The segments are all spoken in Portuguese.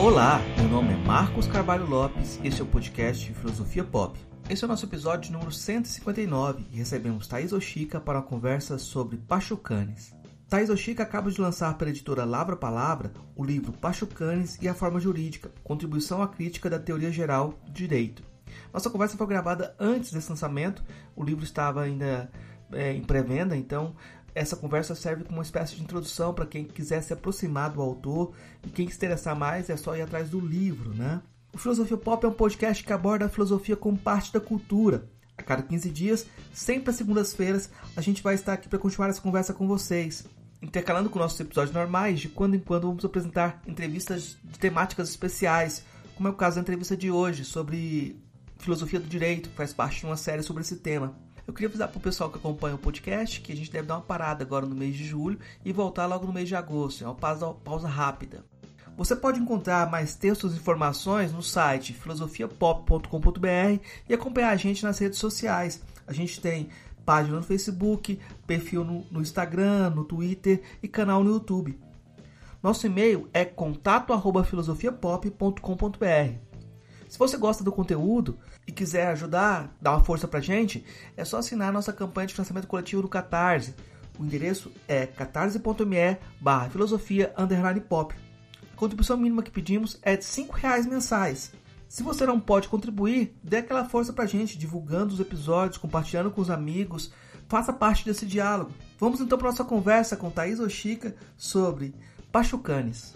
Olá, meu nome é Marcos Carvalho Lopes e este é o podcast Filosofia Pop. Esse é o nosso episódio número 159 e recebemos Thaís Oshika para uma conversa sobre Pachucanes. Thais Oshika acaba de lançar pela editora Lavra Palavra o livro Pachucanes e a Forma Jurídica, Contribuição à Crítica da Teoria Geral do Direito. Nossa conversa foi gravada antes desse lançamento, o livro estava ainda é, em pré-venda, então essa conversa serve como uma espécie de introdução para quem quiser se aproximar do autor e quem se interessar mais é só ir atrás do livro, né? O Filosofia Pop é um podcast que aborda a filosofia como parte da cultura. A cada 15 dias, sempre às segundas-feiras, a gente vai estar aqui para continuar essa conversa com vocês. Intercalando com nossos episódios normais, de quando em quando vamos apresentar entrevistas de temáticas especiais, como é o caso da entrevista de hoje sobre filosofia do direito, que faz parte de uma série sobre esse tema. Eu queria avisar para o pessoal que acompanha o podcast que a gente deve dar uma parada agora no mês de julho e voltar logo no mês de agosto. É uma pausa, pausa rápida. Você pode encontrar mais textos e informações no site filosofiapop.com.br e acompanhar a gente nas redes sociais. A gente tem página no Facebook, perfil no, no Instagram, no Twitter e canal no YouTube. Nosso e-mail é contato@filosofiapop.com.br. Se você gosta do conteúdo e quiser ajudar, dar uma força pra gente, é só assinar nossa campanha de financiamento coletivo no Catarse. O endereço é catarse.me barra filosofia pop. A contribuição mínima que pedimos é de R$ reais mensais. Se você não pode contribuir, dê aquela força pra gente, divulgando os episódios, compartilhando com os amigos, faça parte desse diálogo. Vamos então para nossa conversa com Thaís Oshika sobre Pachucanes.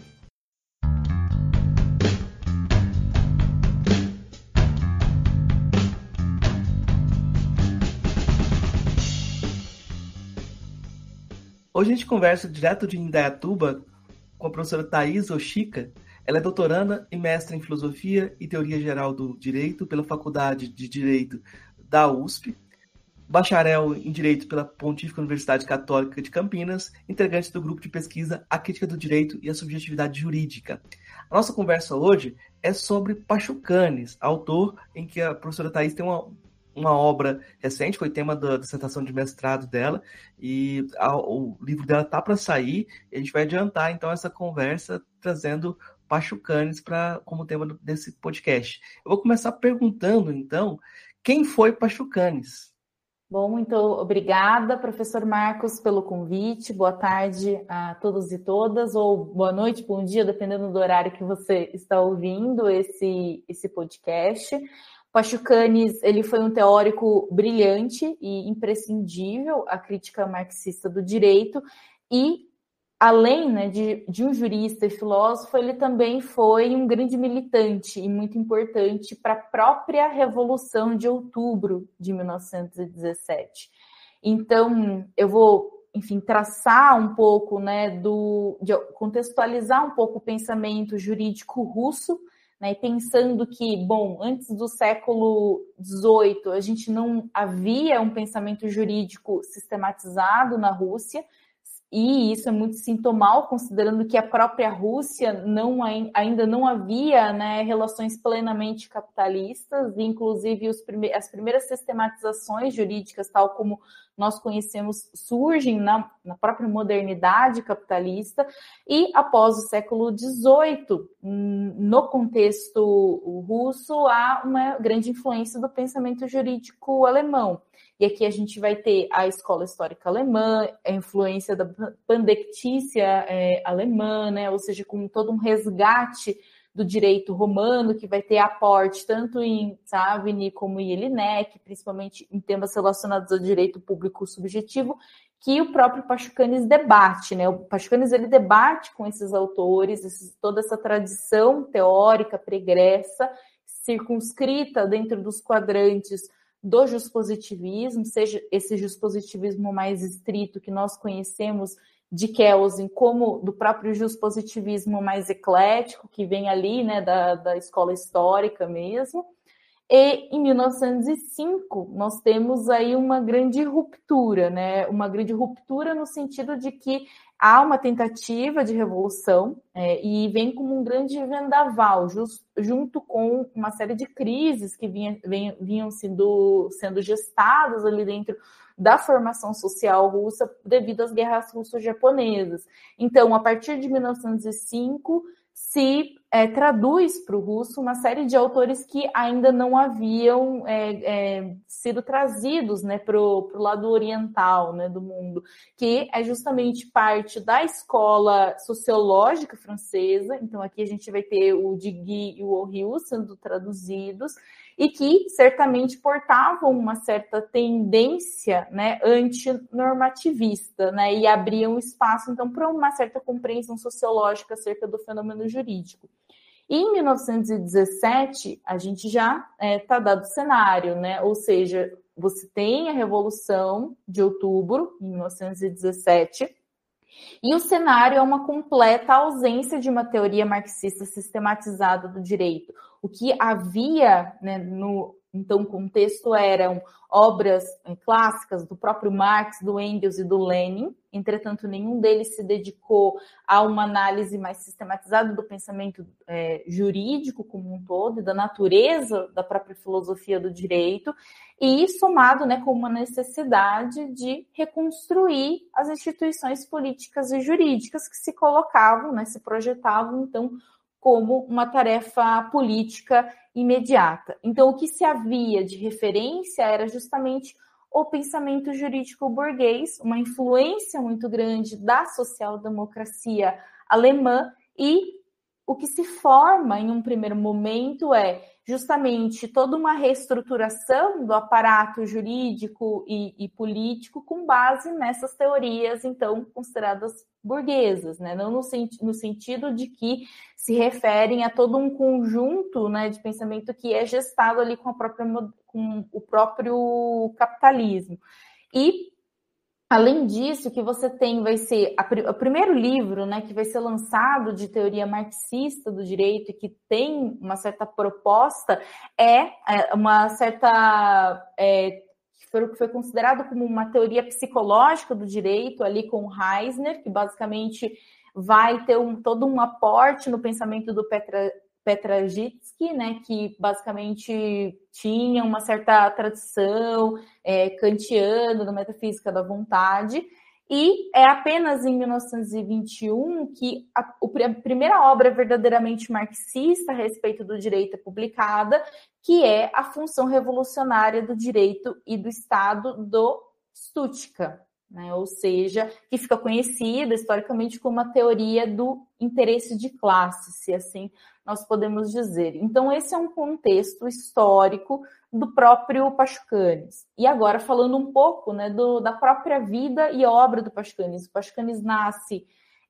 Hoje a gente conversa direto de Indaiatuba com a professora Thais Oshika. Ela é doutoranda e mestre em Filosofia e Teoria Geral do Direito pela Faculdade de Direito da USP, bacharel em Direito pela Pontífica Universidade Católica de Campinas, integrante do grupo de pesquisa A Crítica do Direito e a Subjetividade Jurídica. A nossa conversa hoje é sobre Pachucanes, autor em que a professora Thais tem uma uma obra recente, foi tema da dissertação de mestrado dela, e a, o livro dela tá para sair, a gente vai adiantar então essa conversa trazendo Pachucanes para como tema desse podcast. Eu vou começar perguntando então, quem foi Pachucanes? Bom, muito obrigada, professor Marcos, pelo convite. Boa tarde a todos e todas, ou boa noite, bom dia, dependendo do horário que você está ouvindo esse, esse podcast. Pachucanes ele foi um teórico brilhante e imprescindível à crítica marxista do direito e além né, de, de, um jurista e filósofo, ele também foi um grande militante e muito importante para a própria Revolução de Outubro de 1917. Então, eu vou, enfim, traçar um pouco, né, do, de contextualizar um pouco o pensamento jurídico russo né, e pensando que, bom, antes do século XVIII, a gente não havia um pensamento jurídico sistematizado na Rússia, e isso é muito sintomal, considerando que a própria Rússia não, ainda não havia né, relações plenamente capitalistas, e inclusive prime as primeiras sistematizações jurídicas, tal como nós conhecemos, surgem na, na própria modernidade capitalista, e após o século XVIII, no contexto russo, há uma grande influência do pensamento jurídico alemão. E aqui a gente vai ter a escola histórica alemã, a influência da pandectícia é, alemã, né? ou seja, com todo um resgate do direito romano, que vai ter aporte tanto em Savigny como em Elinek, principalmente em temas relacionados ao direito público subjetivo, que o próprio Pachucanes debate, né? O Pachucanes ele debate com esses autores, esses, toda essa tradição teórica pregressa, circunscrita dentro dos quadrantes do juspositivismo, seja esse juspositivismo mais estrito que nós conhecemos de Kelsen, como do próprio juspositivismo mais eclético, que vem ali, né, da, da escola histórica mesmo. E em 1905 nós temos aí uma grande ruptura, né? Uma grande ruptura no sentido de que há uma tentativa de revolução é, e vem como um grande vendaval, just, junto com uma série de crises que vinha, vinha, vinham sendo, sendo gestadas ali dentro da formação social russa devido às guerras russo-japonesas. Então, a partir de 1905, se é, traduz para o russo uma série de autores que ainda não haviam é, é, sido trazidos né, para o lado oriental né, do mundo, que é justamente parte da escola sociológica francesa. Então, aqui a gente vai ter o Digui e o Oriu sendo traduzidos, e que certamente portavam uma certa tendência né, antinormativista, né, e abriam espaço, então, para uma certa compreensão sociológica acerca do fenômeno jurídico. Em 1917, a gente já está é, tá dado o cenário, né? Ou seja, você tem a Revolução de Outubro, em 1917, e o cenário é uma completa ausência de uma teoria marxista sistematizada do direito. O que havia né, no então, o contexto eram obras eh, clássicas do próprio Marx, do Engels e do Lenin. Entretanto, nenhum deles se dedicou a uma análise mais sistematizada do pensamento é, jurídico como um todo e da natureza da própria filosofia do direito, e somado né, com uma necessidade de reconstruir as instituições políticas e jurídicas que se colocavam, né, se projetavam, então, como uma tarefa política imediata. Então, o que se havia de referência era justamente o pensamento jurídico burguês, uma influência muito grande da social-democracia alemã, e o que se forma em um primeiro momento é justamente toda uma reestruturação do aparato jurídico e, e, político com base nessas teorias, então, consideradas burguesas, né? não no, no, sentido de que se referem a todo um conjunto né, de pensamento que é gestado ali com, própria, com o próprio capitalismo. E Além disso, que você tem vai ser a, o primeiro livro, né, que vai ser lançado de teoria marxista do direito e que tem uma certa proposta é, é uma certa é, que foi considerado como uma teoria psicológica do direito ali com Heisner, que basicamente vai ter um, todo um aporte no pensamento do Petra, Petrajitsky, né, que basicamente tinha uma certa tradição é, kantiana da metafísica da vontade, e é apenas em 1921 que a, a, primeira obra verdadeiramente marxista a respeito do direito é publicada, que é a função revolucionária do direito e do Estado do Stuttgart, né? ou seja, que fica conhecida historicamente como a teoria do interesse de classe, se assim nós podemos dizer. Então, esse é um contexto histórico do próprio Pascanes. E agora, falando um pouco né, do, da própria vida e obra do Pascanes. O Pascanes nasce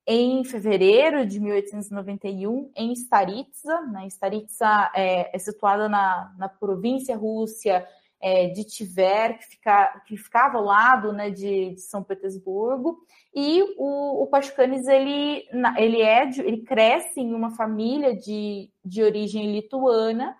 em fevereiro de 1891 em Staritsa. Né? Staritsa é, é situada na, na província Rússia é, de Tver, que, fica, que ficava ao lado né, de, de São Petersburgo. E o, o Pachucanes, ele, ele, é ele cresce em uma família de, de origem lituana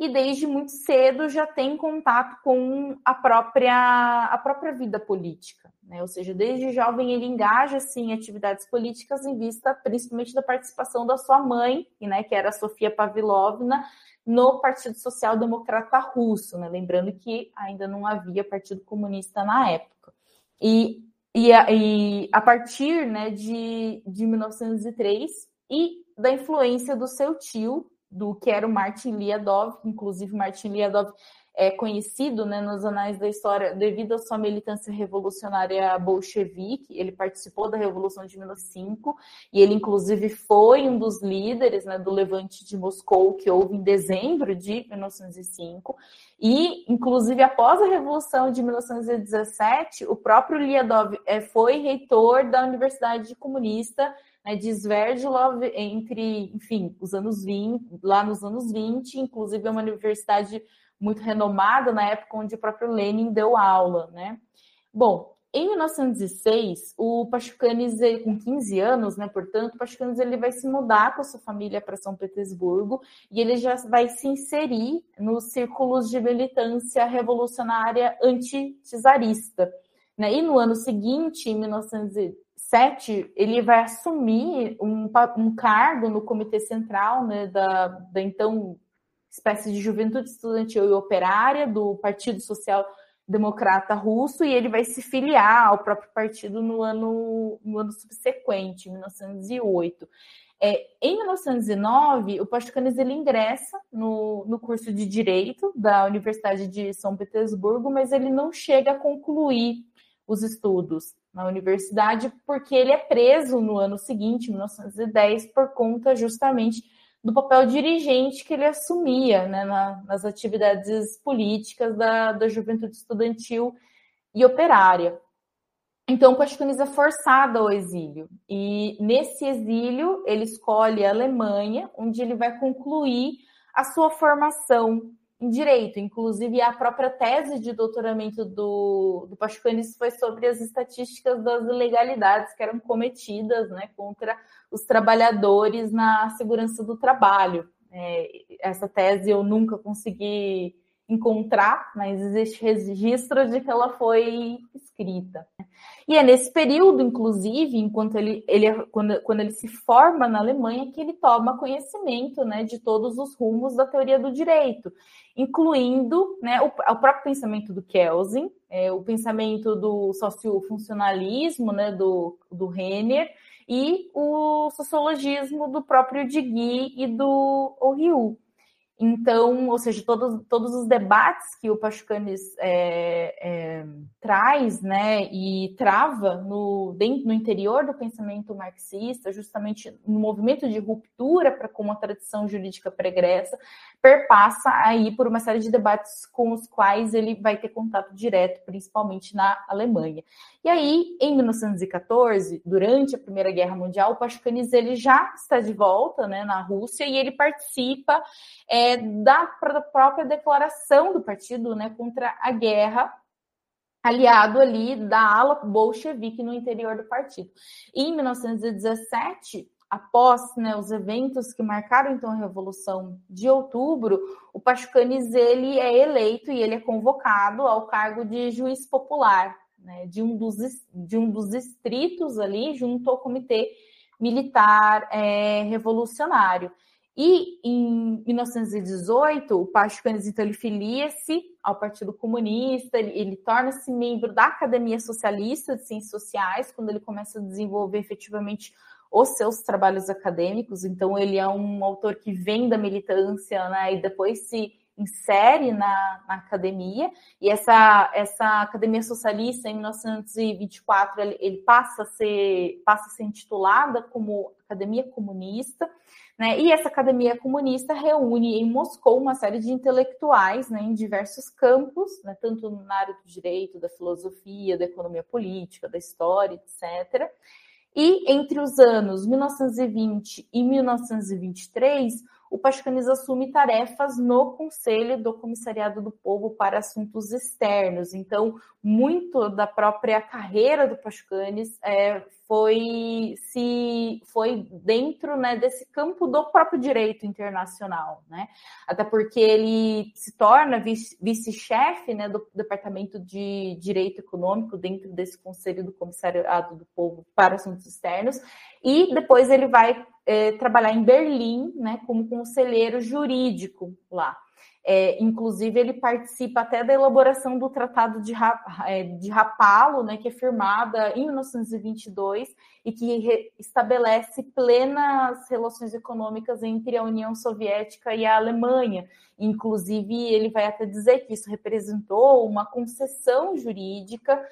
e desde muito cedo já tem contato com a própria, a própria vida política. Né? Ou seja, desde jovem ele engaja assim, em atividades políticas em vista principalmente da participação da sua mãe, né, que era a Sofia Pavlovna, no Partido Social Democrata Russo, né? lembrando que ainda não havia Partido Comunista na época. E, e, a, e a partir né, de, de 1903 e da influência do seu tio, do que era o Martin Liadov, inclusive Martin Liadov é conhecido né, nos anais da história devido à sua militância revolucionária bolchevique. Ele participou da Revolução de 1905 e ele, inclusive, foi um dos líderes né, do levante de Moscou que houve em dezembro de 1905. E, inclusive, após a Revolução de 1917, o próprio Liadov é, foi reitor da Universidade Comunista né, de Sverdlov entre, enfim, os anos 20, lá nos anos 20, inclusive é uma universidade muito renomada na época onde o próprio Lenin deu aula, né? Bom, em 1906, o Pachucanes, com 15 anos, né, portanto, o Pachucanes ele vai se mudar com a sua família para São Petersburgo e ele já vai se inserir nos círculos de militância revolucionária anti-czarista. Né? E no ano seguinte, em 1907, ele vai assumir um, um cargo no Comitê Central né, da, da então espécie de juventude estudantil e operária do Partido Social Democrata Russo e ele vai se filiar ao próprio partido no ano, no ano subsequente, 1908. É, em 1909, o Pachucanes ele ingressa no, no curso de Direito da Universidade de São Petersburgo, mas ele não chega a concluir os estudos na universidade, porque ele é preso no ano seguinte, 1910, por conta justamente do papel dirigente que ele assumia né, na, nas atividades políticas da, da juventude estudantil e operária. Então, Pascunis é forçado ao exílio. E nesse exílio, ele escolhe a Alemanha, onde ele vai concluir a sua formação em direito. Inclusive, a própria tese de doutoramento do, do Pascuanis foi sobre as estatísticas das ilegalidades que eram cometidas né, contra os trabalhadores na segurança do trabalho. É, essa tese eu nunca consegui encontrar, mas existe registro de que ela foi escrita. E é nesse período, inclusive, enquanto ele, ele quando, quando ele se forma na Alemanha, que ele toma conhecimento né, de todos os rumos da teoria do direito, incluindo né, o, o próprio pensamento do Kelsen, é, o pensamento do sociofuncionalismo, né, do, do Renner, e o sociologismo do próprio Digui e do Oriu. Então, ou seja, todos, todos os debates que o Pachucanes é, é, traz né, e trava no, dentro, no interior do pensamento marxista, justamente no movimento de ruptura para com uma tradição jurídica pregressa, perpassa aí por uma série de debates com os quais ele vai ter contato direto, principalmente na Alemanha. E aí, em 1914, durante a Primeira Guerra Mundial, o Pachucanes ele já está de volta né, na Rússia e ele participa é, da, da própria declaração do partido né, contra a guerra aliado ali da ala bolchevique no interior do partido. E em 1917, após né, os eventos que marcaram então a Revolução de Outubro, o Pachucanes ele é eleito e ele é convocado ao cargo de juiz popular né, de, um dos, de um dos distritos ali, junto ao Comitê Militar é, Revolucionário. E em 1918, o Pachucanes, então, ele filia-se ao Partido Comunista, ele, ele torna-se membro da Academia Socialista de Ciências Sociais, quando ele começa a desenvolver efetivamente os seus trabalhos acadêmicos. Então, ele é um autor que vem da militância, né, e depois se insere na, na, academia, e essa, essa academia socialista, em 1924, ele, ele, passa, a ser, passa a ser intitulada como Academia Comunista, né? e essa academia comunista reúne em Moscou uma série de intelectuais né, em diversos campos, né, tanto na área do direito, da filosofia, da economia política, da história, etc., e entre os anos 1920 e 1923, o Pachucanes assume tarefas no Conselho do Comissariado do Povo para Assuntos Externos. Então, muito da própria carreira do Pachucanes é, foi se foi dentro né, desse campo do próprio direito internacional, né? Até porque ele se torna vice-chefe né, do Departamento de Direito Econômico dentro desse Conselho do Comissariado do Povo para Assuntos Externos, e depois ele vai é, trabalhar em Berlim, né, como conselheiro jurídico lá. É, inclusive, ele participa até da elaboração do Tratado de, é, de Rapallo, né, que é firmada em 1922 e que estabelece plenas relações econômicas entre a União Soviética e a Alemanha. Inclusive, ele vai até dizer que isso representou uma concessão jurídica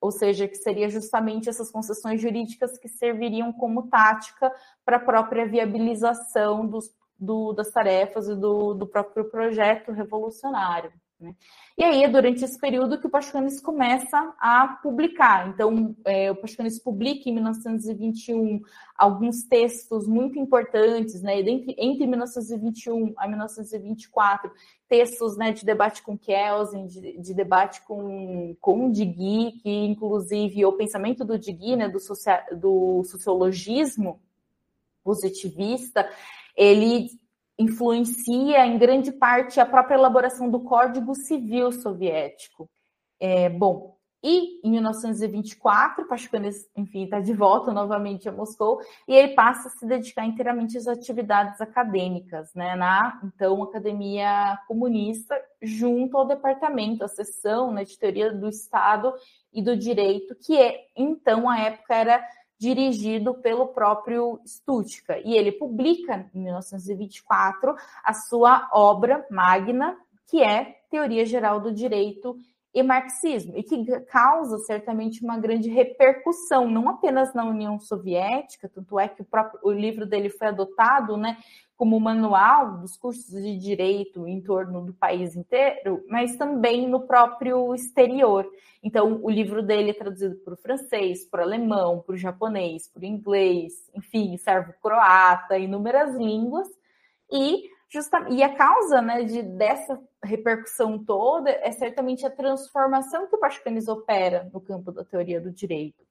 ou seja, que seria justamente essas concessões jurídicas que serviriam como tática para a própria viabilização dos do, das tarefas e do, do próprio projeto revolucionário. Né? E aí é durante esse período que o Pachucanes começa a publicar. Então, é, o Pachucanes publica em 1921 alguns textos muito importantes, né? Entre, entre 1921 a 1924, textos né, de debate com Kelsen, de, de debate com, com Digui, que inclusive o pensamento do Digui, né, do, do sociologismo positivista, ele influencia em grande parte a própria elaboração do Código Civil Soviético. É, bom, e em 1924, Pachucanes, enfim, está de volta novamente a Moscou e ele passa a se dedicar inteiramente às atividades acadêmicas, né, na então Academia Comunista, junto ao departamento, a seção né, de teoria do Estado e do direito, que é então a época era dirigido pelo próprio Stuttgart. E ele publica, em 1924, a sua obra magna, que é Teoria Geral do Direito e Marxismo, e que causa certamente uma grande repercussão, não apenas na União Soviética, tanto é que o, próprio, o livro dele foi adotado né, como manual dos cursos de direito em torno do país inteiro, mas também no próprio exterior. Então, o livro dele é traduzido para o francês, para o alemão, para o japonês, para o inglês, enfim, servo-croata, inúmeras línguas, e Justa, e a causa né, de, dessa repercussão toda é certamente a transformação que o Pascanis opera no campo da teoria do direito,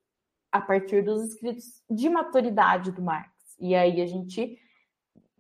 a partir dos escritos de maturidade do Marx. E aí a gente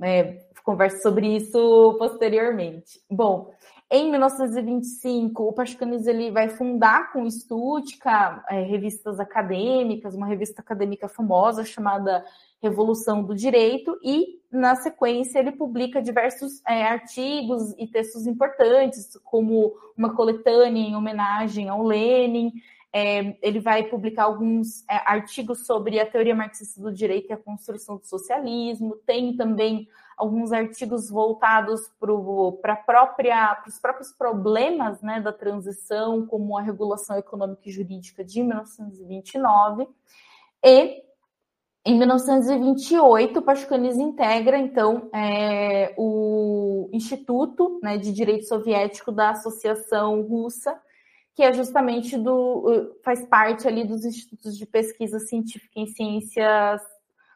é, conversa sobre isso posteriormente. Bom, em 1925, o Pascanis ele vai fundar com Stutka é, revistas acadêmicas, uma revista acadêmica famosa chamada Revolução do Direito, e na sequência ele publica diversos é, artigos e textos importantes, como uma coletânea em homenagem ao Lenin. É, ele vai publicar alguns é, artigos sobre a teoria marxista do direito e a construção do socialismo. Tem também alguns artigos voltados para os próprios problemas né, da transição, como a regulação econômica e jurídica de 1929. E em 1928, Pascanis integra, então, é, o Instituto né, de Direito Soviético da Associação Russa, que é justamente do faz parte ali dos institutos de pesquisa científica em ciências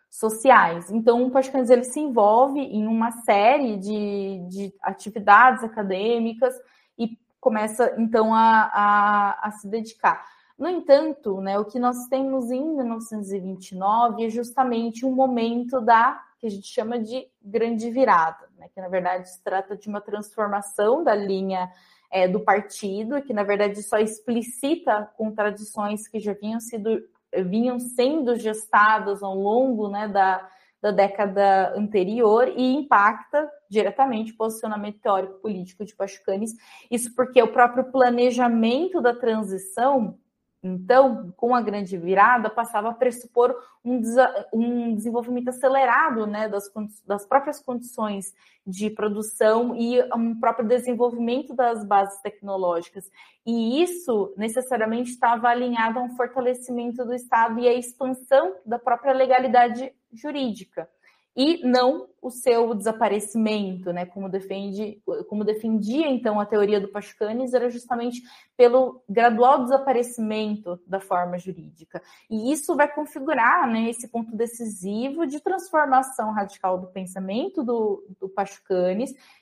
sociais. Então, o Pascanes ele se envolve em uma série de, de atividades acadêmicas e começa, então, a, a, a se dedicar. No entanto, né, o que nós temos em 1929 é justamente um momento da que a gente chama de grande virada, né, que na verdade se trata de uma transformação da linha é, do partido, que na verdade só explicita contradições que já vinham sido vinham sendo gestadas ao longo né, da, da década anterior e impacta diretamente o posicionamento teórico político de Pachucanes. Isso porque o próprio planejamento da transição então, com a grande virada, passava a pressupor um, um desenvolvimento acelerado né, das, das, próprias condições de produção e um próprio desenvolvimento das bases tecnológicas. E isso necessariamente estava alinhado a um fortalecimento do Estado e a expansão da própria legalidade jurídica e não o seu desaparecimento, né? Como defende, como defendia então a teoria do Pascanes, era justamente pelo gradual desaparecimento da forma jurídica. E isso vai configurar, né, esse ponto decisivo de transformação radical do pensamento do, do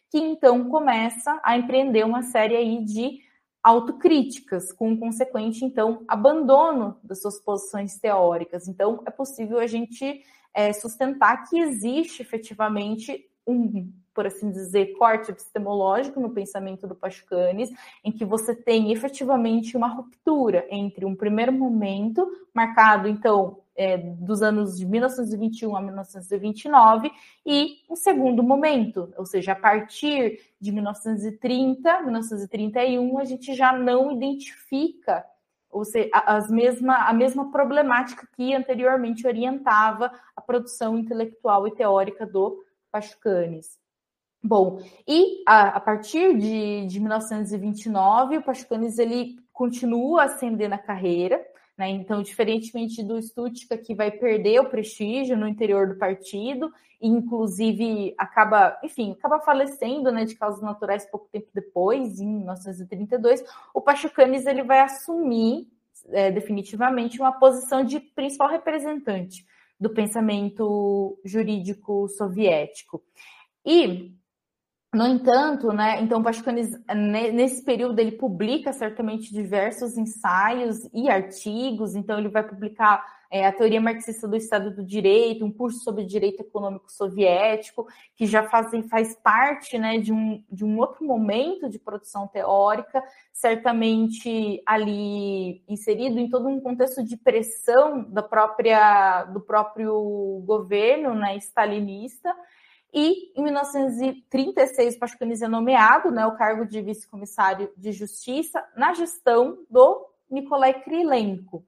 que então começa a empreender uma série aí de autocríticas, com consequente, então, abandono das suas posições teóricas. Então, é possível a gente é, sustentar que existe efetivamente um, por assim dizer, corte epistemológico no pensamento do Pascanes, em que você tem efetivamente uma ruptura entre um primeiro momento, marcado, então, é, dos anos de 1921 a 1929, e um segundo momento, ou seja, a partir de 1930, 1931, a gente já não identifica ou seja, as mesma, a mesma problemática que anteriormente orientava a produção intelectual e teórica do Pachucanes. Bom, e a, a partir de, de 1929, o Pachucanes ele continua a ascender na carreira, né? Então, diferentemente do Stutka, que vai perder o prestígio no interior do partido, e inclusive acaba, enfim, acaba falecendo né, de causas naturais pouco tempo depois, em 1932, o Pachucanes ele vai assumir é, definitivamente uma posição de principal representante do pensamento jurídico soviético. E no entanto, né, então Pascanes, nesse período, ele publica certamente diversos ensaios e artigos, então ele vai publicar é, a teoria marxista do Estado do Direito, um curso sobre direito econômico soviético, que já faz, faz parte né, de, um, de um outro momento de produção teórica, certamente ali inserido em todo um contexto de pressão da própria, do próprio governo né, stalinista, e em 1936, Pascanis é nomeado né, o cargo de vice-comissário de justiça na gestão do Nikolai Krylenko.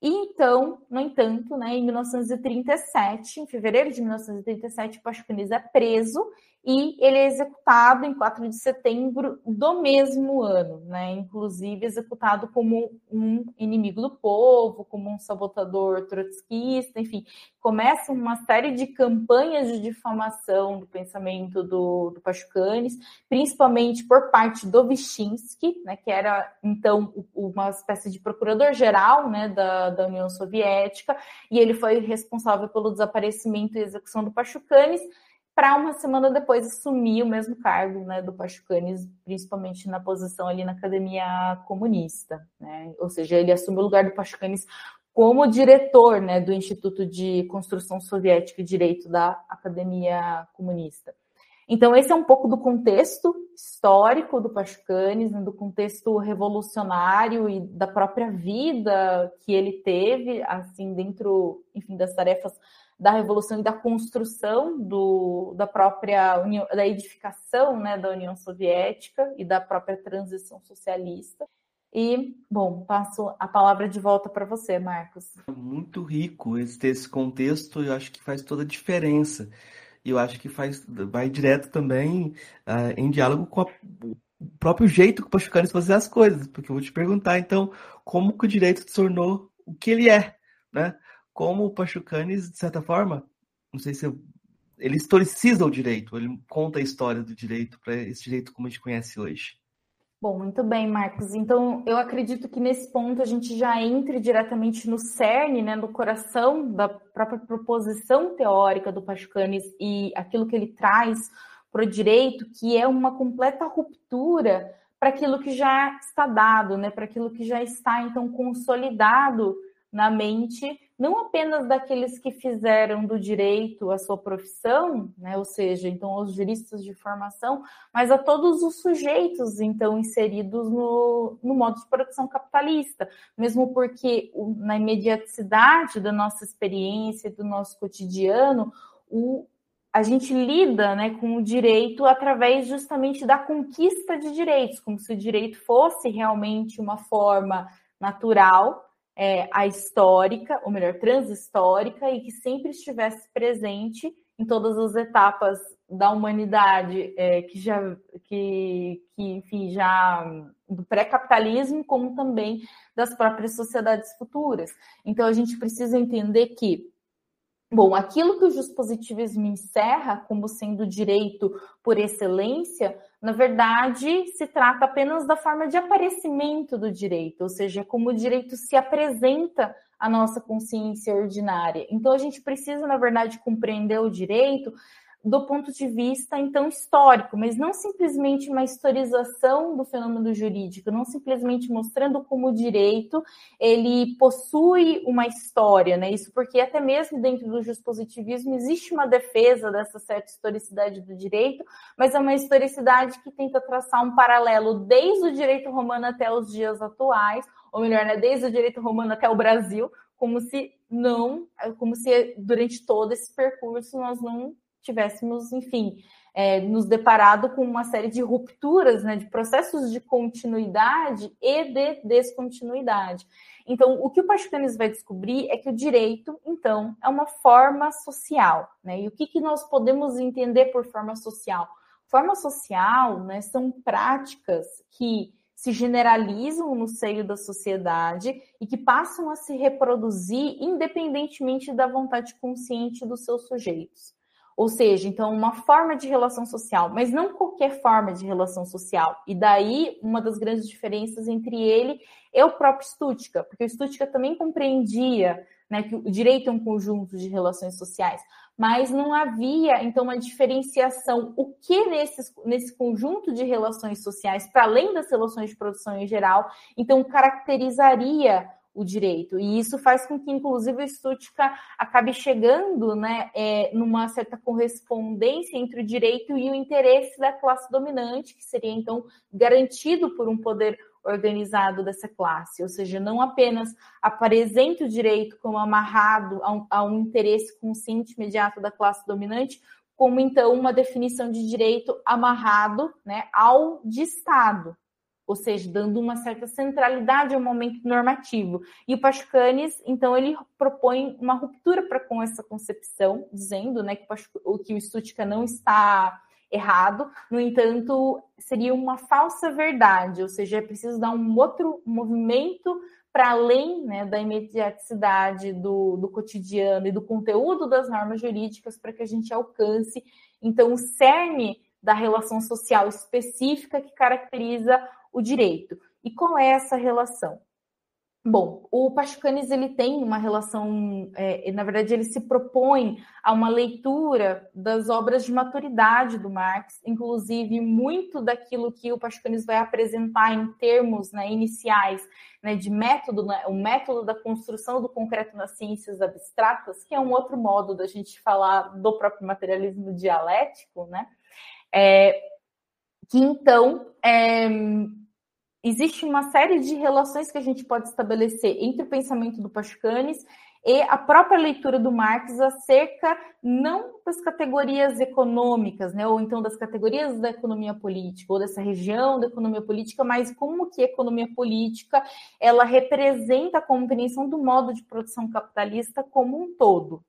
E então, no entanto, né, em 1937, em fevereiro de 1937, Pascunis é preso e ele é executado em 4 de setembro do mesmo ano, né? Inclusive executado como um inimigo do povo, como um sabotador trotskista, enfim, começa uma série de campanhas de difamação do pensamento do, do Pachucanes, principalmente por parte do Vyshensky, né, que era então uma espécie de procurador-geral né, da, da União Soviética, e ele foi responsável pelo desaparecimento e execução do Pachucanes, para uma semana depois assumir o mesmo cargo né, do Pachucanes, principalmente na posição ali na academia comunista. Né? Ou seja, ele assume o lugar do Pachucanes como diretor né, do Instituto de Construção Soviética e Direito da Academia Comunista. Então, esse é um pouco do contexto histórico do Pachucanes, né, do contexto revolucionário e da própria vida que ele teve, assim, dentro, enfim, das tarefas da revolução e da construção do, da própria União, da edificação né, da União Soviética e da própria transição socialista. E, bom, passo a palavra de volta para você, Marcos. Muito rico esse, esse contexto, eu acho que faz toda a diferença. E eu acho que faz, vai direto também uh, em diálogo com a, o próprio jeito que o Pachucanes fazia as coisas. Porque eu vou te perguntar, então, como que o direito se tornou o que ele é, né? Como o Pachucanes, de certa forma, não sei se eu, ele historiciza o direito, ele conta a história do direito para esse direito como a gente conhece hoje. Bom, muito bem, Marcos. Então, eu acredito que nesse ponto a gente já entre diretamente no cerne, né, no coração da própria proposição teórica do Pachucanes e aquilo que ele traz para o direito, que é uma completa ruptura para aquilo que já está dado, né, para aquilo que já está então consolidado na mente não apenas daqueles que fizeram do direito a sua profissão, né, ou seja, então aos juristas de formação, mas a todos os sujeitos então inseridos no, no modo de produção capitalista, mesmo porque na imediaticidade da nossa experiência, do nosso cotidiano, o, a gente lida né, com o direito através justamente da conquista de direitos, como se o direito fosse realmente uma forma natural é, a histórica, ou melhor, transhistórica, e que sempre estivesse presente em todas as etapas da humanidade é, que já que, que enfim já do pré-capitalismo como também das próprias sociedades futuras. Então a gente precisa entender que bom aquilo que o positivismo encerra como sendo direito por excelência na verdade, se trata apenas da forma de aparecimento do direito, ou seja, como o direito se apresenta à nossa consciência ordinária. Então, a gente precisa, na verdade, compreender o direito do ponto de vista, então, histórico, mas não simplesmente uma historização do fenômeno jurídico, não simplesmente mostrando como o direito ele possui uma história, né? Isso porque até mesmo dentro do positivismo existe uma defesa dessa certa historicidade do direito, mas é uma historicidade que tenta traçar um paralelo desde o direito romano até os dias atuais, ou melhor, né, desde o direito romano até o Brasil, como se não, como se durante todo esse percurso nós não tivéssemos, enfim, é, nos deparado com uma série de rupturas, né, de processos de continuidade e de descontinuidade. Então, o que o Pachucanes vai descobrir é que o direito, então, é uma forma social, né? E o que, que nós podemos entender por forma social? Forma social, né, são práticas que se generalizam no seio da sociedade e que passam a se reproduzir independentemente da vontade consciente dos seus sujeitos. Ou seja, então, uma forma de relação social, mas não qualquer forma de relação social. E daí, uma das grandes diferenças entre ele e o próprio Stuttgart, porque o Stuttgart também compreendia né, que o direito é um conjunto de relações sociais, mas não havia, então, uma diferenciação. O que nesse, nesse conjunto de relações sociais, para além das relações de produção em geral, então, caracterizaria o direito. E isso faz com que, inclusive, o Stuttgart acabe chegando né, é, numa certa correspondência entre o direito e o interesse da classe dominante, que seria, então, garantido por um poder organizado dessa classe, ou seja, não apenas apresenta o direito como amarrado a um, a um interesse consciente imediato da classe dominante, como então uma definição de direito amarrado né, ao de Estado, ou seja, dando uma certa centralidade ao momento normativo. E o Pachucanes, então, ele propõe uma ruptura para com essa concepção, dizendo né, que, o, que o não está errado, no entanto, seria uma falsa verdade, ou seja, é preciso dar um outro movimento para além né, da imediaticidade do, do cotidiano e do conteúdo das normas jurídicas para que a gente alcance, então, o cerne da relação social específica que caracteriza o direito. E qual é essa relação? Bom, o Pachucanes ele tem uma relação, é, na verdade, ele se propõe a uma leitura das obras de maturidade do Marx, inclusive muito daquilo que o Pachucanes vai apresentar em termos né, iniciais né, de método, né, o método da construção do concreto nas ciências abstratas, que é um outro modo da gente falar do próprio materialismo dialético, né? É, que então é, existe uma série de relações que a gente pode estabelecer entre o pensamento do Pachucanes e a própria leitura do Marx acerca não das categorias econômicas, né, ou então das categorias da economia política, ou dessa região da economia política, mas como que a economia política ela representa a compreensão do modo de produção capitalista como um todo,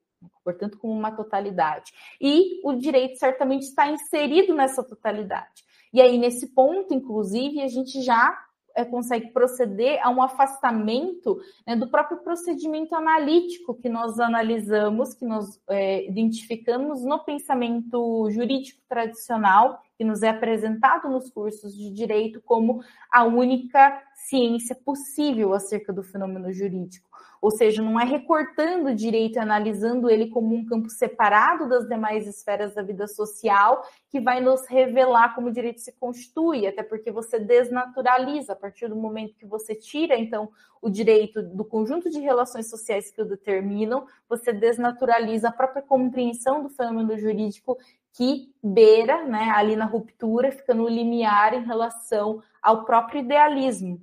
portanto, como uma totalidade. E o direito certamente está inserido nessa totalidade. E aí, nesse ponto, inclusive, a gente já é, consegue proceder a um afastamento né, do próprio procedimento analítico que nós analisamos, que nós é, identificamos no pensamento jurídico tradicional, que nos é apresentado nos cursos de direito como a única ciência possível acerca do fenômeno jurídico. Ou seja, não é recortando o direito e analisando ele como um campo separado das demais esferas da vida social que vai nos revelar como o direito se constitui, até porque você desnaturaliza. A partir do momento que você tira, então, o direito do conjunto de relações sociais que o determinam, você desnaturaliza a própria compreensão do fenômeno jurídico que beira, né, ali na ruptura, fica no limiar em relação ao próprio idealismo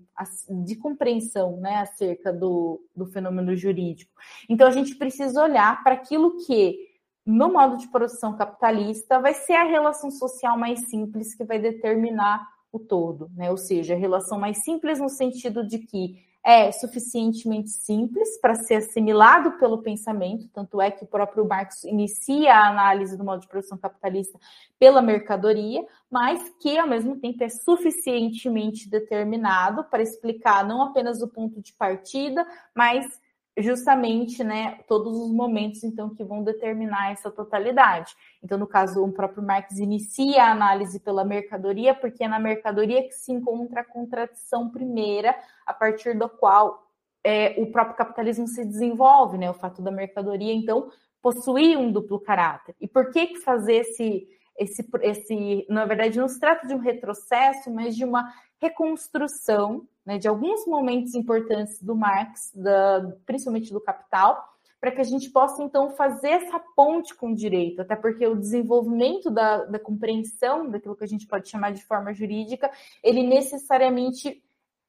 de compreensão, né, acerca do, do fenômeno jurídico. Então, a gente precisa olhar para aquilo que, no modo de produção capitalista, vai ser a relação social mais simples que vai determinar o todo, né? Ou seja, a relação mais simples no sentido de que é suficientemente simples para ser assimilado pelo pensamento, tanto é que o próprio Marx inicia a análise do modo de produção capitalista pela mercadoria, mas que ao mesmo tempo é suficientemente determinado para explicar não apenas o ponto de partida, mas justamente, né, todos os momentos então que vão determinar essa totalidade. Então, no caso, o próprio Marx inicia a análise pela mercadoria, porque é na mercadoria que se encontra a contradição primeira, a partir do qual é, o próprio capitalismo se desenvolve, né? O fato da mercadoria, então, possuir um duplo caráter. E por que fazer esse esse, esse, na verdade, não se trata de um retrocesso, mas de uma reconstrução né, de alguns momentos importantes do Marx, da, principalmente do Capital, para que a gente possa, então, fazer essa ponte com o direito, até porque o desenvolvimento da, da compreensão daquilo que a gente pode chamar de forma jurídica, ele necessariamente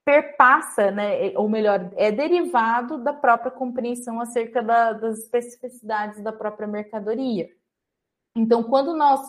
perpassa, né, ou melhor, é derivado da própria compreensão acerca da, das especificidades da própria mercadoria. Então, quando nós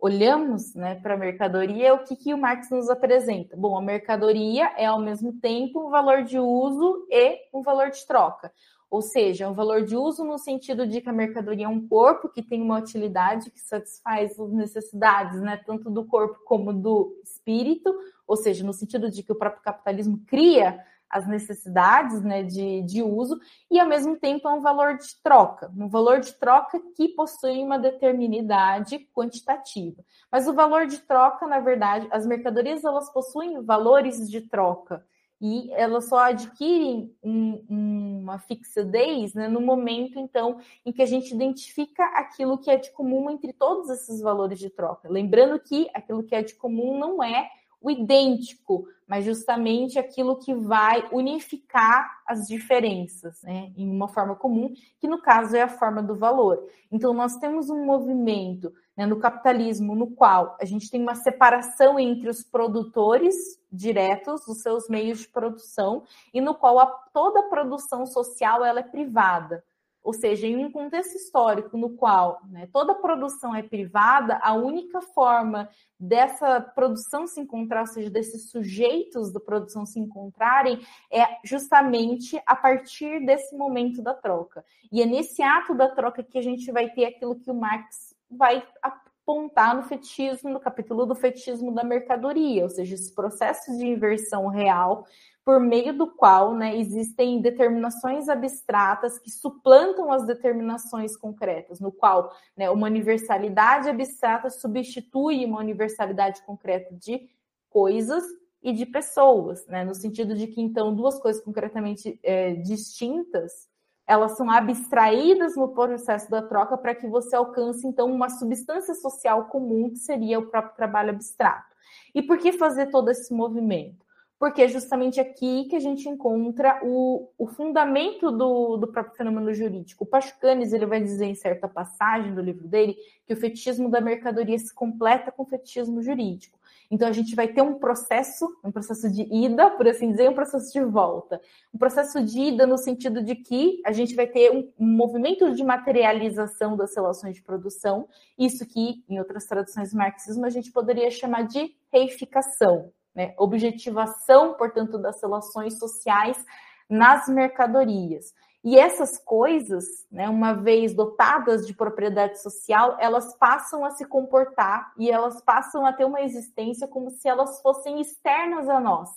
olhamos né, para a mercadoria, o que, que o Marx nos apresenta? Bom, a mercadoria é ao mesmo tempo um valor de uso e um valor de troca. Ou seja, um valor de uso no sentido de que a mercadoria é um corpo que tem uma utilidade que satisfaz as necessidades, né, tanto do corpo como do espírito, ou seja, no sentido de que o próprio capitalismo cria as necessidades né, de, de uso, e ao mesmo tempo é um valor de troca, um valor de troca que possui uma determinidade quantitativa. Mas o valor de troca, na verdade, as mercadorias elas possuem valores de troca e elas só adquirem um, uma fixidez né, no momento, então, em que a gente identifica aquilo que é de comum entre todos esses valores de troca. Lembrando que aquilo que é de comum não é o idêntico, mas justamente aquilo que vai unificar as diferenças né, em uma forma comum, que no caso é a forma do valor. Então, nós temos um movimento né, no capitalismo no qual a gente tem uma separação entre os produtores diretos dos seus meios de produção e no qual a, toda a produção social ela é privada. Ou seja, em um contexto histórico no qual né, toda produção é privada, a única forma dessa produção se encontrar, ou seja, desses sujeitos da produção se encontrarem, é justamente a partir desse momento da troca. E é nesse ato da troca que a gente vai ter aquilo que o Marx vai apontar no fetismo, no capítulo do fetismo da mercadoria, ou seja, esse processo de inversão real por meio do qual né, existem determinações abstratas que suplantam as determinações concretas, no qual né, uma universalidade abstrata substitui uma universalidade concreta de coisas e de pessoas, né, no sentido de que, então, duas coisas concretamente é, distintas elas são abstraídas no processo da troca para que você alcance, então, uma substância social comum, que seria o próprio trabalho abstrato. E por que fazer todo esse movimento? Porque é justamente aqui que a gente encontra o, o fundamento do, do próprio fenômeno jurídico. O Pachucanes ele vai dizer em certa passagem do livro dele que o fetichismo da mercadoria se completa com o fetichismo jurídico. Então a gente vai ter um processo, um processo de ida, por assim dizer, um processo de volta. Um processo de ida no sentido de que a gente vai ter um, movimento de materialização das relações de produção, isso que, em outras traduções do marxismo, a gente poderia chamar de reificação né? objetivação, portanto, das relações sociais nas mercadorias. E essas coisas, né, uma vez dotadas de propriedade social, elas passam a se comportar e elas passam a ter uma existência como se elas fossem externas a nós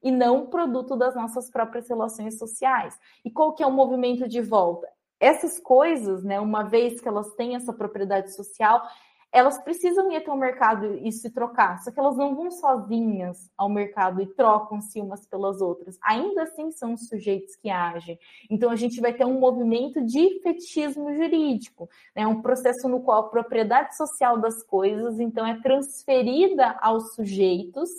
e não produto das nossas próprias relações sociais. E qual que é o movimento de volta? Essas coisas, né, uma vez que elas têm essa propriedade social, elas precisam ir até o mercado e se trocar, só que elas não vão sozinhas ao mercado e trocam-se umas pelas outras. Ainda assim são os sujeitos que agem. Então a gente vai ter um movimento de fetichismo jurídico, né? um processo no qual a propriedade social das coisas então é transferida aos sujeitos.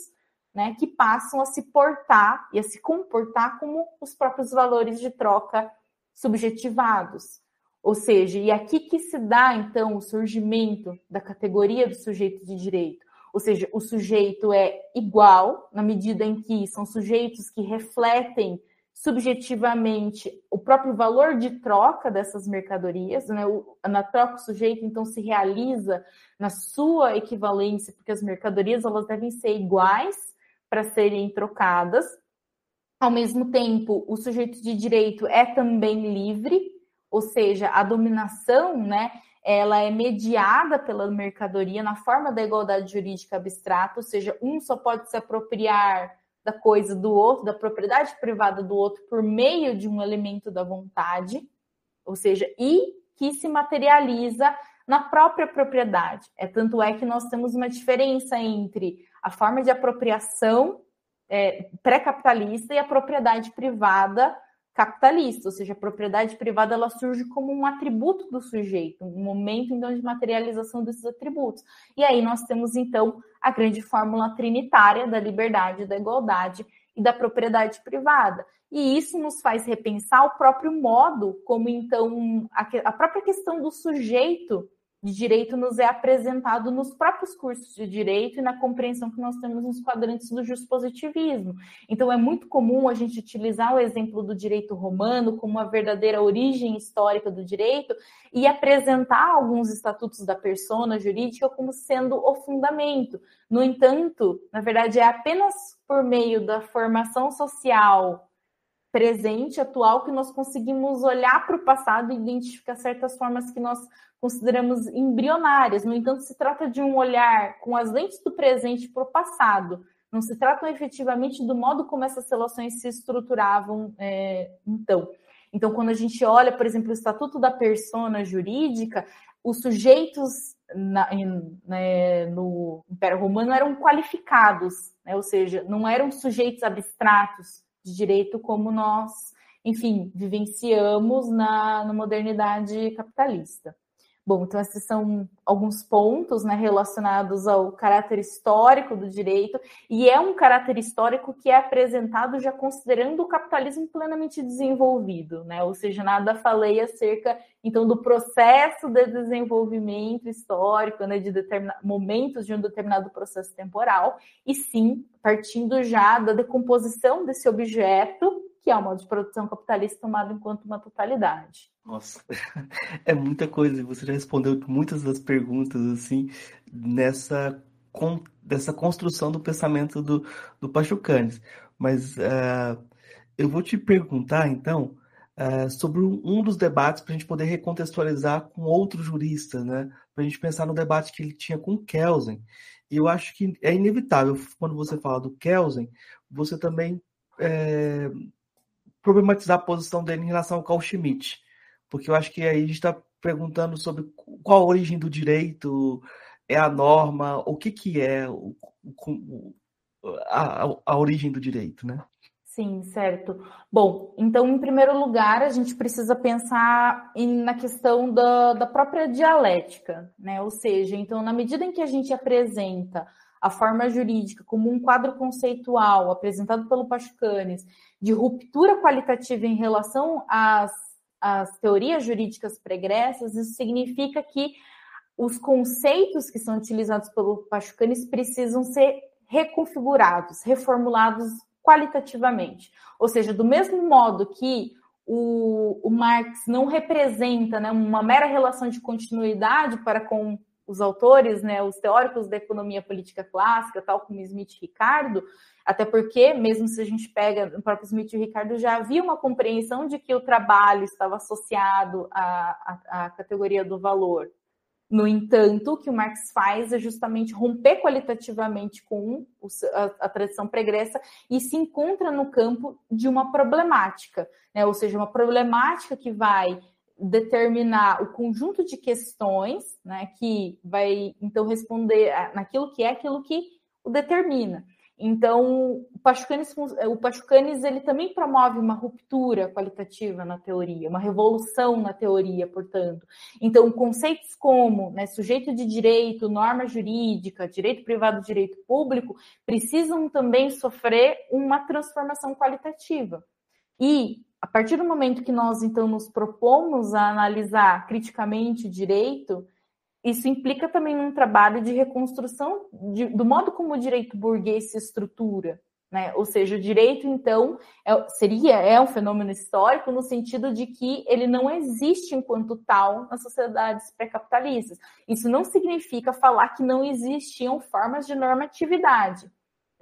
Né, que passam a se portar e a se comportar como os próprios valores de troca subjetivados. Ou seja, e aqui que se dá então o surgimento da categoria do sujeito de direito. Ou seja, o sujeito é igual na medida em que são sujeitos que refletem subjetivamente o próprio valor de troca dessas mercadorias, né? na troca o sujeito então se realiza na sua equivalência, porque as mercadorias elas devem ser iguais para serem trocadas. Ao mesmo tempo, o sujeito de direito é também livre, ou seja, a dominação, né, ela é mediada pela mercadoria na forma da igualdade jurídica abstrata, ou seja, um só pode se apropriar da coisa do outro, da propriedade privada do outro por meio de um elemento da vontade, ou seja, e que se materializa na própria propriedade. É tanto é que nós temos uma diferença entre a forma de apropriação é, pré-capitalista e a propriedade privada capitalista, ou seja, a propriedade privada ela surge como um atributo do sujeito, um momento então de materialização desses atributos. E aí nós temos então a grande fórmula trinitária da liberdade, da igualdade e da propriedade privada. E isso nos faz repensar o próprio modo como então a, a própria questão do sujeito de direito nos é apresentado nos próprios cursos de direito e na compreensão que nós temos nos quadrantes do positivismo. Então, é muito comum a gente utilizar o exemplo do direito romano como uma verdadeira origem histórica do direito e apresentar alguns estatutos da persona jurídica como sendo o fundamento. No entanto, na verdade, é apenas por meio da formação social presente, atual, que nós conseguimos olhar para o passado e identificar certas formas que nós consideramos embrionárias. No entanto, se trata de um olhar com as lentes do presente para o passado. Não se trata efetivamente do modo como essas relações se estruturavam é, então. Então, quando a gente olha, por exemplo, o Estatuto da Persona Jurídica, os sujeitos na, né, no Império Romano eram qualificados, né? ou seja, não eram sujeitos abstratos, de direito como nós, enfim, vivenciamos na, na modernidade capitalista. Bom, então esses são alguns pontos né, relacionados ao caráter histórico do direito, e é um caráter histórico que é apresentado já considerando o capitalismo plenamente desenvolvido, né? Ou seja, nada falei acerca então do processo de desenvolvimento histórico, né, de momentos de um determinado processo temporal, e sim partindo já da decomposição desse objeto que é o modo de produção capitalista tomado enquanto uma totalidade. Nossa, é muita coisa. Você já respondeu muitas das perguntas assim nessa dessa construção do pensamento do, do Pachucanes. Mas uh, eu vou te perguntar então uh, sobre um dos debates para a gente poder recontextualizar com outros juristas, né? Para a gente pensar no debate que ele tinha com Kelsen. E eu acho que é inevitável quando você fala do Kelsen, você também é, problematizar a posição dele em relação ao Carl Schmitt, porque eu acho que aí a gente está perguntando sobre qual a origem do direito, é a norma, o que, que é o, o, a, a origem do direito, né? Sim, certo. Bom, então, em primeiro lugar, a gente precisa pensar em, na questão da, da própria dialética, né? Ou seja, então, na medida em que a gente apresenta a forma jurídica como um quadro conceitual apresentado pelo Pachucanes de ruptura qualitativa em relação às, às teorias jurídicas pregressas, isso significa que os conceitos que são utilizados pelo Pachucanes precisam ser reconfigurados, reformulados qualitativamente. Ou seja, do mesmo modo que o, o Marx não representa né, uma mera relação de continuidade para com os autores, né, os teóricos da economia política clássica, tal como Smith e Ricardo, até porque, mesmo se a gente pega o próprio Smith e Ricardo, já havia uma compreensão de que o trabalho estava associado à, à, à categoria do valor. No entanto, o que o Marx faz é justamente romper qualitativamente com a, tradição pregressa e se encontra no campo de uma problemática, né? ou seja, uma problemática que vai determinar o conjunto de questões, né, que vai então responder naquilo que é aquilo que o determina. Então, o Pachucanes, o Pachucanes ele também promove uma ruptura qualitativa na teoria, uma revolução na teoria, portanto. Então, conceitos como né, sujeito de direito, norma jurídica, direito privado, direito público, precisam também sofrer uma transformação qualitativa. E a partir do momento que nós então nos propomos a analisar criticamente o direito, isso implica também um trabalho de reconstrução de, do modo como o direito burguês se estrutura. Né? Ou seja, o direito, então, é, seria é um fenômeno histórico no sentido de que ele não existe enquanto tal nas sociedades pré-capitalistas. Isso não significa falar que não existiam formas de normatividade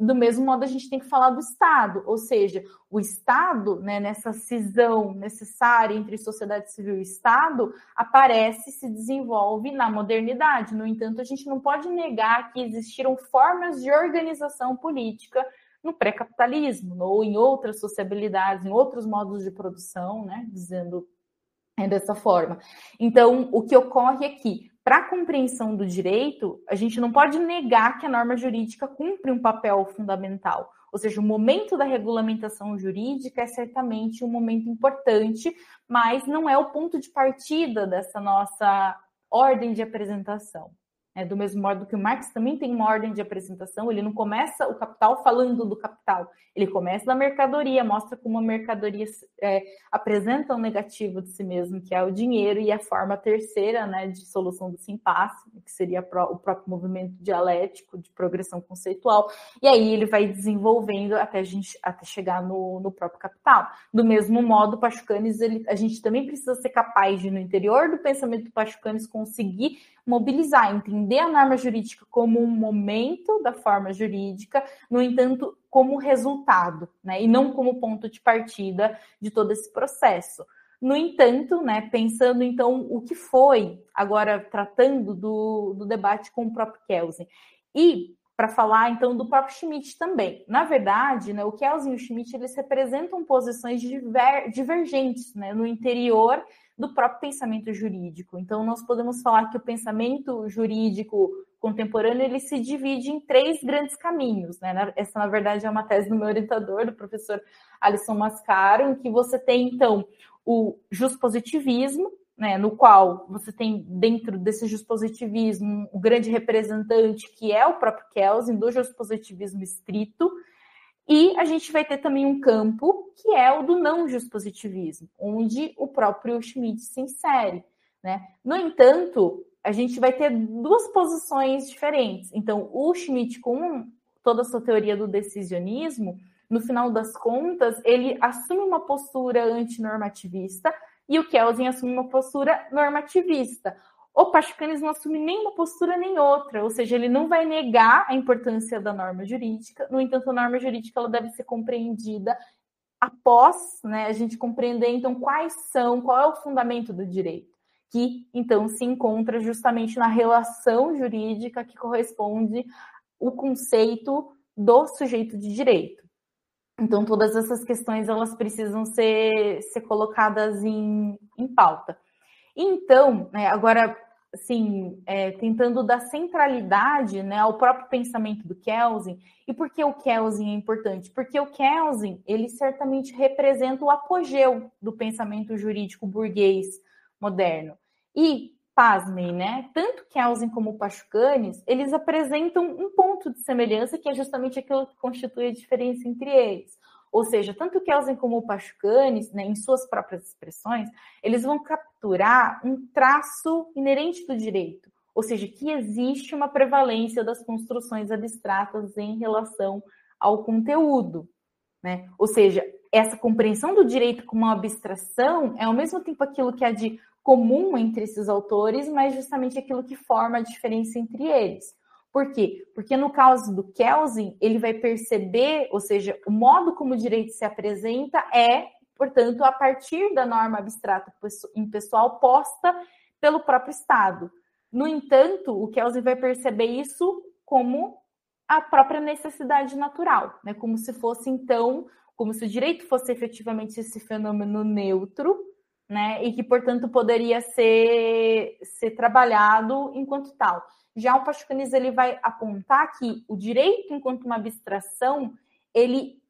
do mesmo modo a gente tem que falar do Estado, ou seja, o Estado, né, nessa cisão necessária entre sociedade civil e Estado, aparece se desenvolve na modernidade. No entanto, a gente não pode negar que existiram formas de organização política no pré-capitalismo ou em outras sociabilidades, em outros modos de produção, né, dizendo é dessa forma. Então, o que ocorre aqui? Para a compreensão do direito, a gente não pode negar que a norma jurídica cumpre um papel fundamental. Ou seja, o momento da regulamentação jurídica é certamente um momento importante, mas não é o ponto de partida dessa nossa ordem de apresentação. É, do mesmo modo que o Marx também tem uma ordem de apresentação, ele não começa o capital falando do capital, ele começa da mercadoria, mostra como a mercadoria é, apresenta um negativo de si mesmo, que é o dinheiro, e a forma terceira né, de solução do impasse, que seria o próprio movimento dialético de progressão conceitual, e aí ele vai desenvolvendo até, a gente, até chegar no, no próprio capital. Do mesmo modo, Pachucanes, ele, a gente também precisa ser capaz de, no interior do pensamento do Pachucanes, conseguir mobilizar, entender a norma jurídica como um momento da forma jurídica, no entanto, como resultado, né, e não como ponto de partida de todo esse processo. No entanto, né, pensando então o que foi, agora tratando do, do debate com o próprio Kelsen, e para falar então do próprio Schmidt também. Na verdade, né, o Kelsen e o Schmidt eles representam posições diver, divergentes né, no interior do próprio pensamento jurídico. Então, nós podemos falar que o pensamento jurídico contemporâneo ele se divide em três grandes caminhos. Né? Essa, na verdade, é uma tese do meu orientador, do professor Alisson Mascaro, em que você tem, então, o positivismo, né, no qual você tem dentro desse positivismo o grande representante que é o próprio Kelsen, do positivismo estrito, e a gente vai ter também um campo que é o do não positivismo, onde o próprio Schmidt se insere. Né? No entanto, a gente vai ter duas posições diferentes. Então, o Schmidt, com toda a sua teoria do decisionismo, no final das contas, ele assume uma postura antinormativista e o Kelsen assume uma postura normativista. O Pachucanes não assume nenhuma postura nem outra, ou seja, ele não vai negar a importância da norma jurídica, no entanto, a norma jurídica ela deve ser compreendida após né, a gente compreender, então, quais são, qual é o fundamento do direito, que, então, se encontra justamente na relação jurídica que corresponde o conceito do sujeito de direito. Então, todas essas questões, elas precisam ser, ser colocadas em, em pauta. Então, né, agora, assim, é, tentando dar centralidade né, ao próprio pensamento do Kelsen. E por que o Kelsen é importante? Porque o Kelsen, ele certamente representa o apogeu do pensamento jurídico burguês moderno. E, pasmem, né, tanto Kelsen como Pachucanes, eles apresentam um ponto de semelhança que é justamente aquilo que constitui a diferença entre eles. Ou seja, tanto Kelsen como o Pachucanes, né, em suas próprias expressões, eles vão capturar um traço inerente do direito, ou seja, que existe uma prevalência das construções abstratas em relação ao conteúdo. Né? Ou seja, essa compreensão do direito como uma abstração é ao mesmo tempo aquilo que é de comum entre esses autores, mas justamente aquilo que forma a diferença entre eles. Por quê? Porque no caso do Kelsen, ele vai perceber, ou seja, o modo como o direito se apresenta é, portanto, a partir da norma abstrata impessoal posta pelo próprio Estado. No entanto, o Kelsen vai perceber isso como a própria necessidade natural, né? como se fosse, então, como se o direito fosse efetivamente esse fenômeno neutro, né? e que, portanto, poderia ser, ser trabalhado enquanto tal. Já o Pachucanes ele vai apontar que o direito, enquanto uma abstração, ele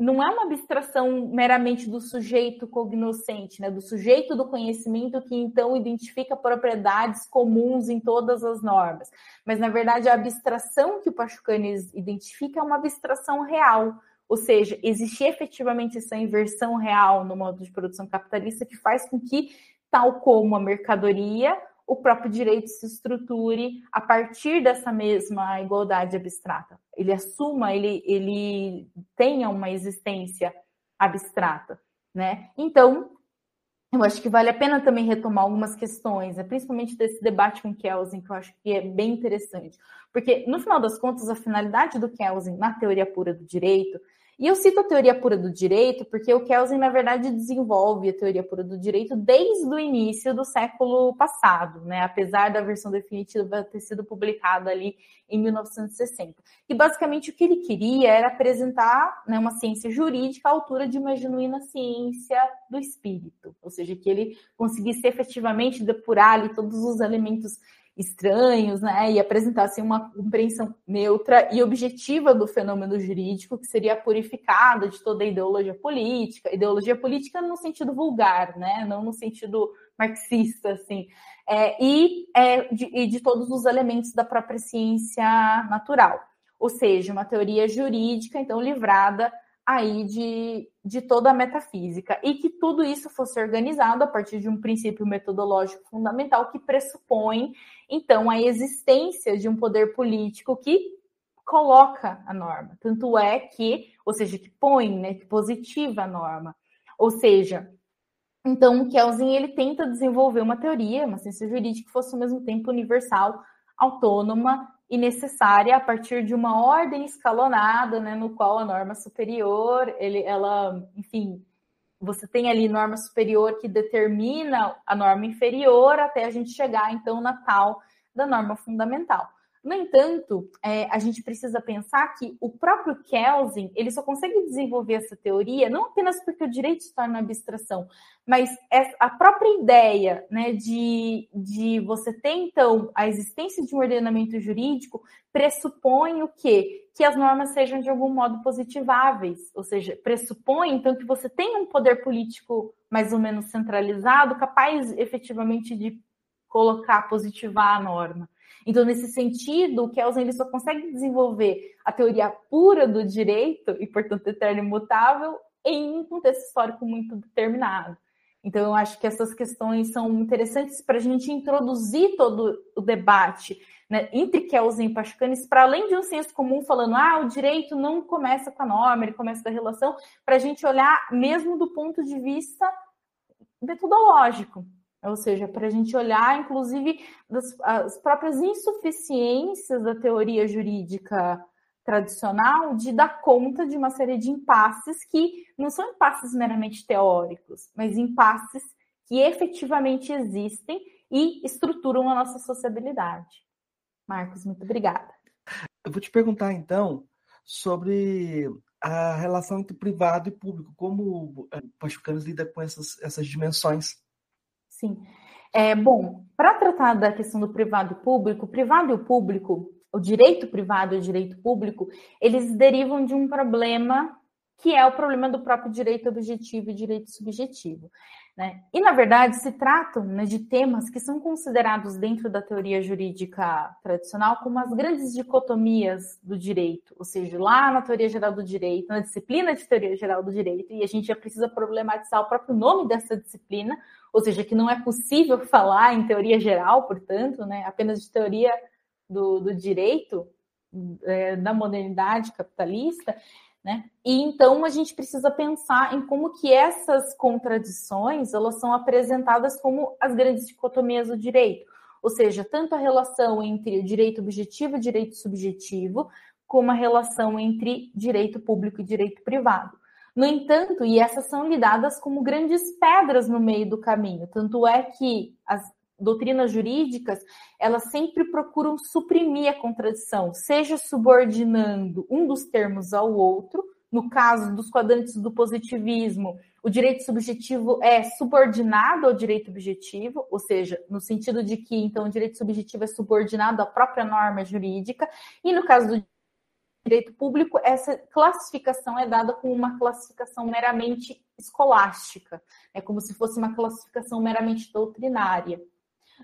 não é uma abstração meramente do sujeito cognoscente, né, do sujeito do conhecimento que então identifica propriedades comuns em todas as normas. Mas, na verdade, a abstração que o Pachucanes identifica é uma abstração real, ou seja, existe efetivamente essa inversão real no modo de produção capitalista que faz com que, tal como a mercadoria, o próprio direito se estruture a partir dessa mesma igualdade abstrata. Ele assuma, ele, ele tenha uma existência abstrata, né? Então, eu acho que vale a pena também retomar algumas questões, né? principalmente desse debate com Kelsen, que eu acho que é bem interessante. Porque, no final das contas, a finalidade do Kelsen na teoria pura do direito e eu cito a teoria pura do direito porque o Kelsen, na verdade, desenvolve a teoria pura do direito desde o início do século passado, né? apesar da versão definitiva ter sido publicada ali em 1960. E basicamente o que ele queria era apresentar né, uma ciência jurídica à altura de uma genuína ciência do espírito, ou seja, que ele conseguisse efetivamente depurar ali todos os elementos estranhos, né, e apresentassem uma compreensão neutra e objetiva do fenômeno jurídico, que seria purificada de toda a ideologia política, ideologia política no sentido vulgar, né, não no sentido marxista, assim, é, e, é, de, e de todos os elementos da própria ciência natural, ou seja, uma teoria jurídica, então, livrada aí de, de toda a metafísica e que tudo isso fosse organizado a partir de um princípio metodológico fundamental que pressupõe então a existência de um poder político que coloca a norma, tanto é que, ou seja, que põe, né, que positiva a norma. Ou seja, então o Kelsen ele tenta desenvolver uma teoria, uma ciência jurídica que fosse ao mesmo tempo universal, autônoma e necessária a partir de uma ordem escalonada, né, no qual a norma superior, ele, ela, enfim, você tem ali norma superior que determina a norma inferior até a gente chegar então na tal da norma fundamental. No entanto, é, a gente precisa pensar que o próprio Kelsen ele só consegue desenvolver essa teoria não apenas porque o direito se torna abstração, mas a própria ideia né, de, de você ter, então, a existência de um ordenamento jurídico pressupõe o quê? Que as normas sejam de algum modo positiváveis, ou seja, pressupõe, então, que você tenha um poder político mais ou menos centralizado, capaz efetivamente de colocar, positivar a norma. Então, nesse sentido, o Kelsen ele só consegue desenvolver a teoria pura do direito, e portanto eterno e imutável, em um contexto histórico muito determinado. Então, eu acho que essas questões são interessantes para a gente introduzir todo o debate né, entre Kelsen e Pachucanes, para além de um senso comum falando, ah, o direito não começa com a norma, ele começa da relação, para a gente olhar mesmo do ponto de vista metodológico, ou seja, para a gente olhar, inclusive, das, as próprias insuficiências da teoria jurídica tradicional de dar conta de uma série de impasses que não são impasses meramente teóricos, mas impasses que efetivamente existem e estruturam a nossa sociabilidade. Marcos, muito obrigada. Eu vou te perguntar então sobre a relação entre privado e público, como o Pachucanos lida com essas, essas dimensões. Sim. É, bom, para tratar da questão do privado e público, privado e público o direito privado e o direito público, eles derivam de um problema que é o problema do próprio direito objetivo e direito subjetivo. Né? E, na verdade, se tratam né, de temas que são considerados dentro da teoria jurídica tradicional como as grandes dicotomias do direito, ou seja, lá na teoria geral do direito, na disciplina de teoria geral do direito, e a gente já precisa problematizar o próprio nome dessa disciplina, ou seja, que não é possível falar em teoria geral, portanto, né, apenas de teoria do, do direito é, da modernidade capitalista, né? E então a gente precisa pensar em como que essas contradições elas são apresentadas como as grandes dicotomias do direito, ou seja, tanto a relação entre o direito objetivo e direito subjetivo, como a relação entre direito público e direito privado. No entanto, e essas são lidadas como grandes pedras no meio do caminho, tanto é que as, doutrinas jurídicas, elas sempre procuram suprimir a contradição, seja subordinando um dos termos ao outro, no caso dos quadrantes do positivismo, o direito subjetivo é subordinado ao direito objetivo, ou seja, no sentido de que então o direito subjetivo é subordinado à própria norma jurídica, e no caso do direito público, essa classificação é dada como uma classificação meramente escolástica, é como se fosse uma classificação meramente doutrinária.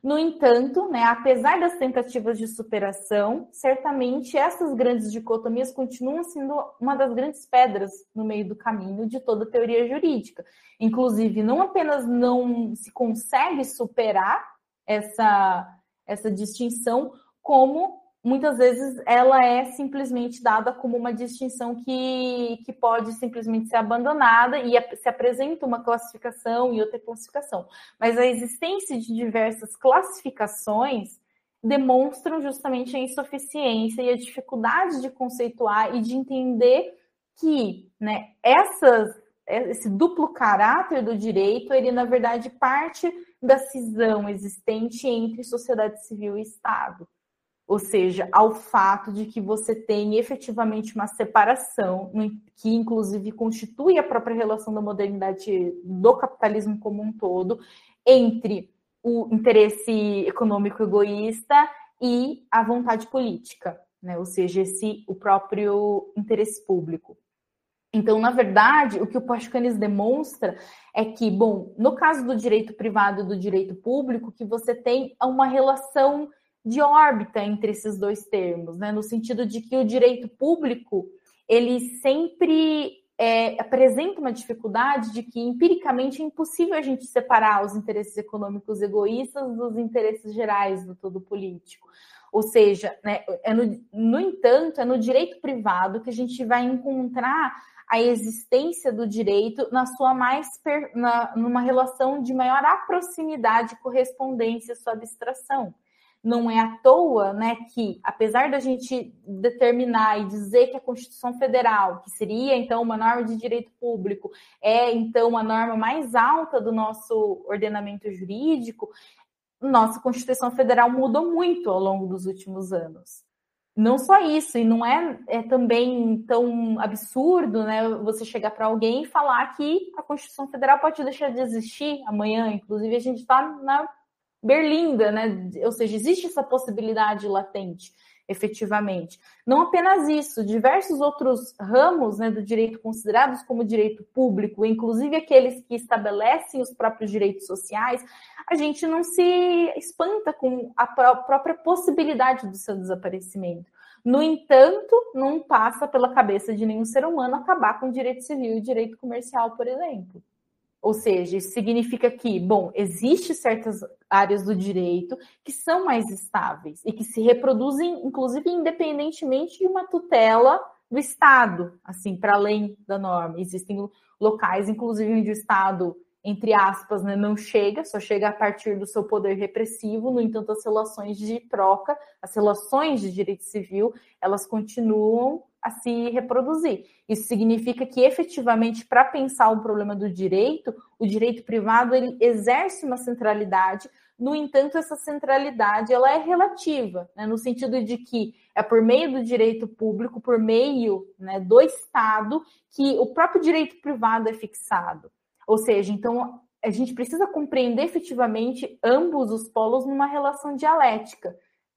No entanto, né, apesar das tentativas de superação, certamente essas grandes dicotomias continuam sendo uma das grandes pedras no meio do caminho de toda teoria jurídica. Inclusive, não apenas não se consegue superar essa, essa distinção, como muitas vezes ela é simplesmente dada como uma distinção que, que pode simplesmente ser abandonada e se apresenta uma classificação e outra classificação. Mas a existência de diversas classificações demonstram justamente a insuficiência e a dificuldade de conceituar e de entender que né, essas, esse duplo caráter do direito, ele na verdade parte da cisão existente entre sociedade civil e Estado ou seja, ao fato de que você tem efetivamente uma separação, que inclusive constitui a própria relação da modernidade do capitalismo como um todo, entre o interesse econômico egoísta e a vontade política, né? ou seja, esse, o próprio interesse público. Então, na verdade, o que o Pascanes demonstra é que, bom, no caso do direito privado e do direito público, que você tem uma relação de órbita entre esses dois termos, né? no sentido de que o direito público ele sempre é, apresenta uma dificuldade de que empiricamente é impossível a gente separar os interesses econômicos egoístas dos interesses gerais do todo político. Ou seja, né, é no, no entanto, é no direito privado que a gente vai encontrar a existência do direito na sua mais per, na, numa relação de maior proximidade, correspondência à sua abstração. Não é à toa né, que, apesar da gente determinar e dizer que a Constituição Federal, que seria então uma norma de direito público, é então a norma mais alta do nosso ordenamento jurídico, nossa Constituição Federal mudou muito ao longo dos últimos anos. Não só isso, e não é, é também tão absurdo né, você chegar para alguém e falar que a Constituição Federal pode deixar de existir amanhã. Inclusive, a gente está na berlinda, né? Ou seja, existe essa possibilidade latente, efetivamente. Não apenas isso, diversos outros ramos né, do direito considerados como direito público, inclusive aqueles que estabelecem os próprios direitos sociais, a gente não se espanta com a própria possibilidade do seu desaparecimento. No entanto, não passa pela cabeça de nenhum ser humano acabar com o direito civil e direito comercial, por exemplo Ou seja, isso significa que, bom, existe certas áreas do direito que são mais estáveis e que se reproduzem, inclusive, independentemente de uma tutela do Estado, assim, para além da norma. Existem locais, inclusive, onde o Estado, entre aspas, né, não chega, só chega a partir do seu poder repressivo. No entanto, as relações de troca, as relações de direito civil, elas continuam a se reproduzir. Isso significa que, efetivamente, para pensar o problema do direito, o direito privado ele exerce uma centralidade. No entanto, essa centralidade ela é relativa, né, no sentido de que é por meio do direito público, por meio né, do Estado, que o próprio direito privado é fixado. Ou seja, então a gente precisa compreender efetivamente ambos os polos numa relação dialética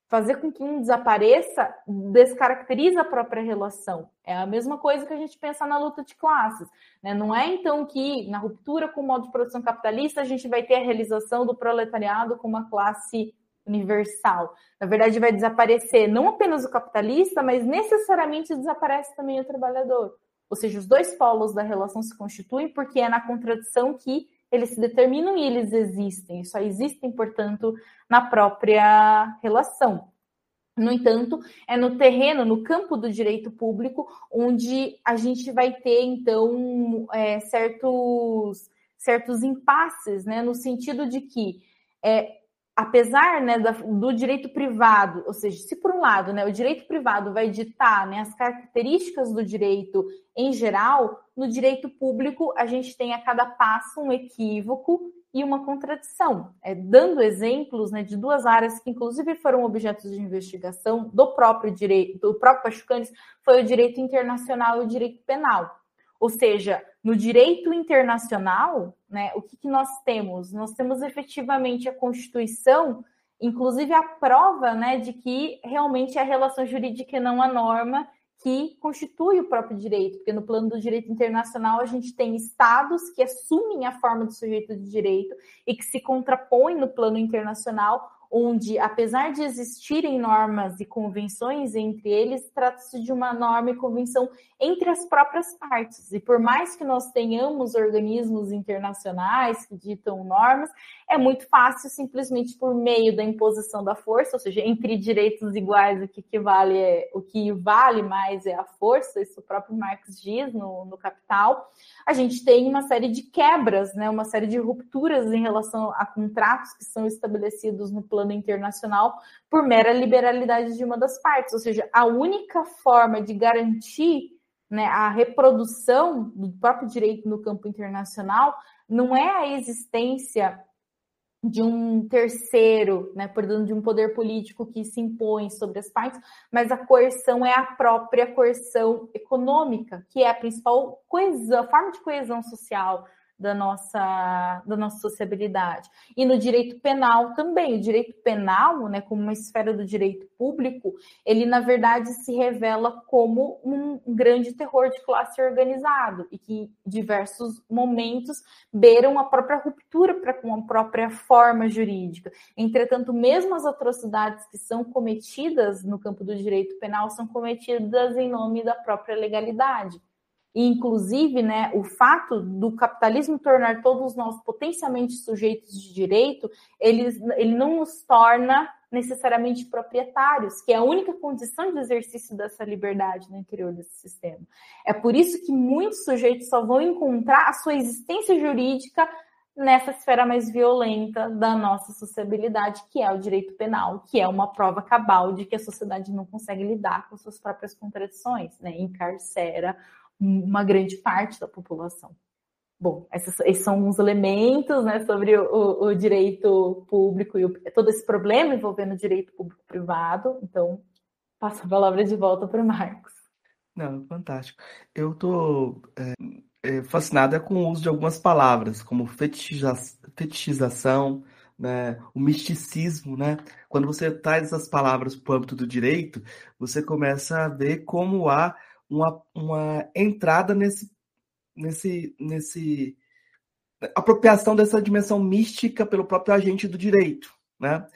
fazer com que um desapareça descaracteriza a própria relação. É a mesma coisa que a gente pensa na luta de classes. Né? Não é então que na ruptura com o modo de produção capitalista a gente vai ter a realização do proletariado como uma classe universal. Na verdade, vai desaparecer não apenas o capitalista, mas necessariamente desaparece também o trabalhador. Ou seja, os dois polos da relação se constituem porque é na contradição que eles se determinam e eles existem, só existem, portanto, na própria relação. No entanto, é no terreno, no campo do direito público, onde a gente vai ter, então, é, certos, certos impasses, né, no sentido de que é, apesar né, do direito privado, ou seja, se por um lado né, o direito privado vai ditar né, as características do direito em geral, no direito público a gente tem a cada passo um equívoco e uma contradição, é, dando exemplos né, de duas áreas que inclusive foram objetos de investigação do próprio direito, do próprio Pachucanes, foi o direito internacional e o direito penal. Ou seja, no direito internacional, né, o que, que nós temos? Nós temos efetivamente a Constituição, inclusive a prova né, de que realmente é a relação jurídica e não a norma que constitui o próprio direito, porque no plano do direito internacional a gente tem estados que assumem a forma do sujeito de direito e que se contrapõem no plano internacional onde, apesar de existirem normas e convenções entre eles, trata-se de uma norma e convenção entre as próprias partes. E por mais que nós tenhamos organismos internacionais que ditam normas, é muito fácil simplesmente por meio da imposição da força, ou seja, entre direitos iguais, o que, vale é o que vale mais é a força, isso o próprio Marx diz no, no Capital. A gente tem uma série de quebras, né, uma série de rupturas em relação a contratos que são estabelecidos no plano plano internacional por mera liberalidade de uma das partes. Ou seja, a única forma de garantir né, a reprodução do próprio direito no campo internacional não é a existência de um terceiro, né, portanto, de um poder político que se impõe sobre as partes, mas a coerção é a própria coerção econômica, que é a principal coesão, a forma de coesão social da nossa, da nossa sociabilidade. E no direito penal também. O direito penal, né, como uma esfera do direito público, ele, na verdade, se revela como um grande terror de classe organizado e que, em diversos momentos, beiram a própria ruptura para com a própria forma jurídica. Entretanto, mesmo as atrocidades que são cometidas no campo do direito penal são cometidas em nome da própria legalidade. E, inclusive, né, o fato do capitalismo tornar todos nós potencialmente sujeitos de direito, ele, ele não nos torna necessariamente proprietários, que é a única condição de exercício dessa liberdade no interior desse sistema. É por isso que muitos sujeitos só vão encontrar a sua existência jurídica nessa esfera mais violenta da nossa sociabilidade, que é o direito penal, que é uma prova cabal de que a sociedade não consegue lidar com suas próprias contradições, né? encarcera uma grande parte da população. Bom, esses, esses são uns elementos né, sobre o, o, direito público e o, todo esse problema envolvendo o direito público-privado. Então, passo a palavra de volta para o Marcos. Não, fantástico. Eu estou é, é, fascinada com o uso de algumas palavras, como fetichiza fetichização, né, o misticismo, né? Quando você traz essas palavras para o âmbito do direito, você começa a ver como há uma, uma entrada nesse, nesse, nesse apropriação dessa dimensão mística pelo próprio agente do direito, né?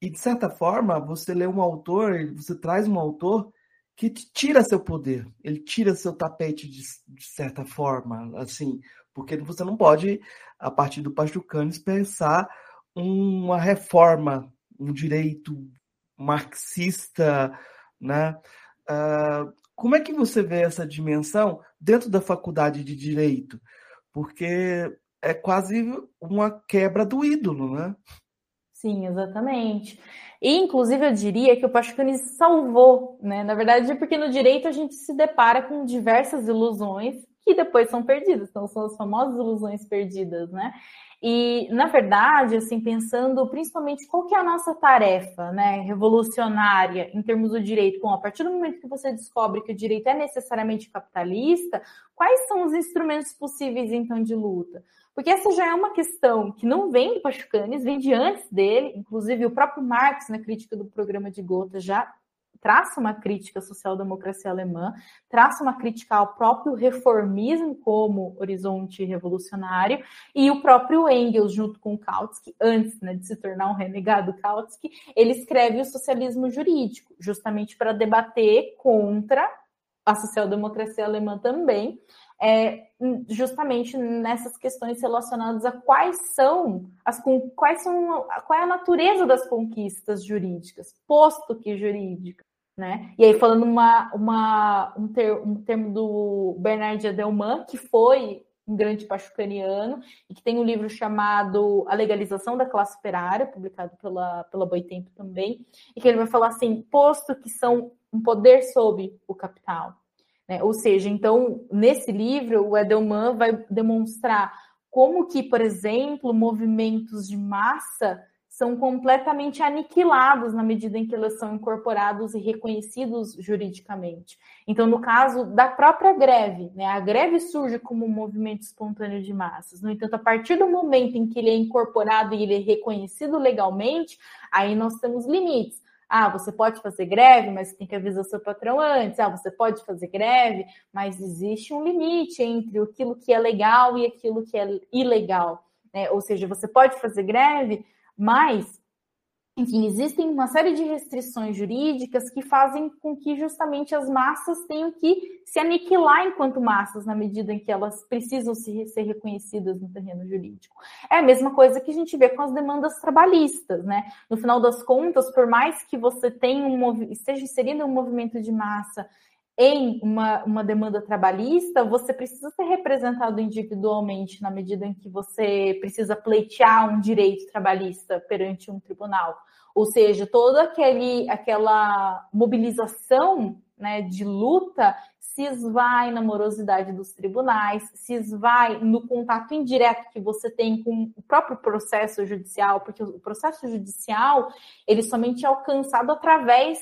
E de certa forma, você lê um autor, você traz um autor que tira seu poder, ele tira seu tapete de, de certa forma, assim, Porque você não pode, a partir do Pachucanes, pensar uma reforma, um direito marxista, né? Uh, como é que você vê essa dimensão dentro da faculdade de direito? Porque é quase uma quebra do ídolo, né? Sim, exatamente. E, inclusive, eu diria que o Pachucanes salvou, né? Na verdade, porque no direito a gente se depara com diversas ilusões que depois são perdidas, então são as famosas ilusões perdidas, né? E, na verdade, assim, pensando principalmente qual que é a nossa tarefa, né, revolucionária em termos do direito, bom, a partir do momento que você descobre que o direito é necessariamente capitalista, quais são os instrumentos possíveis, então, de luta? Porque essa já é uma questão que não vem do Pachucanes, vem de antes dele, inclusive o próprio Marx, na crítica do programa de Gotha, já traça uma crítica à social-democracia alemã, traça uma crítica ao próprio reformismo como horizonte revolucionário, e o próprio Engels, junto com Kautsky, antes né, de se tornar um renegado Kautsky, ele escreve o socialismo jurídico, justamente para debater contra a social-democracia alemã também, é, justamente nessas questões relacionadas a quais são as quais são qual é a natureza das conquistas jurídicas, posto que jurídica, né? E aí, falando uma, uma, um, ter, um termo do Bernard Adelman, que foi um grande pachucaniano, e que tem um livro chamado A Legalização da Classe Operária, publicado pela, pela Boitempo também, e que ele vai falar assim, posto que são um poder sobre o capital. Né? Ou seja, então, nesse livro, o Edelman vai demonstrar como que, por exemplo, movimentos de massa são completamente aniquilados na medida em que eles são incorporados e reconhecidos juridicamente. Então, no caso da própria greve, né, a greve surge como um movimento espontâneo de massas. No entanto, a partir do momento em que ele é incorporado e ele é reconhecido legalmente, aí nós temos limites. Ah, você pode fazer greve, mas tem que avisar seu patrão antes. Ah, você pode fazer greve, mas existe um limite entre aquilo que é legal e aquilo que é ilegal. Né? Ou seja, você pode fazer greve, mas, enfim, existem uma série de restrições jurídicas que fazem com que justamente as massas tenham que se aniquilar enquanto massas, na medida em que elas precisam se, ser reconhecidas no terreno jurídico. É a mesma coisa que a gente vê com as demandas trabalhistas, né? No final das contas, por mais que você tenha um, esteja inserido um movimento de massa em uma, uma demanda trabalhista, você precisa ser representado individualmente na medida em que você precisa pleitear um direito trabalhista perante um tribunal. Ou seja, toda aquele, aquela mobilização né, de luta se esvai na morosidade dos tribunais, se esvai no contato indireto que você tem com o próprio processo judicial, porque o processo judicial ele somente é alcançado através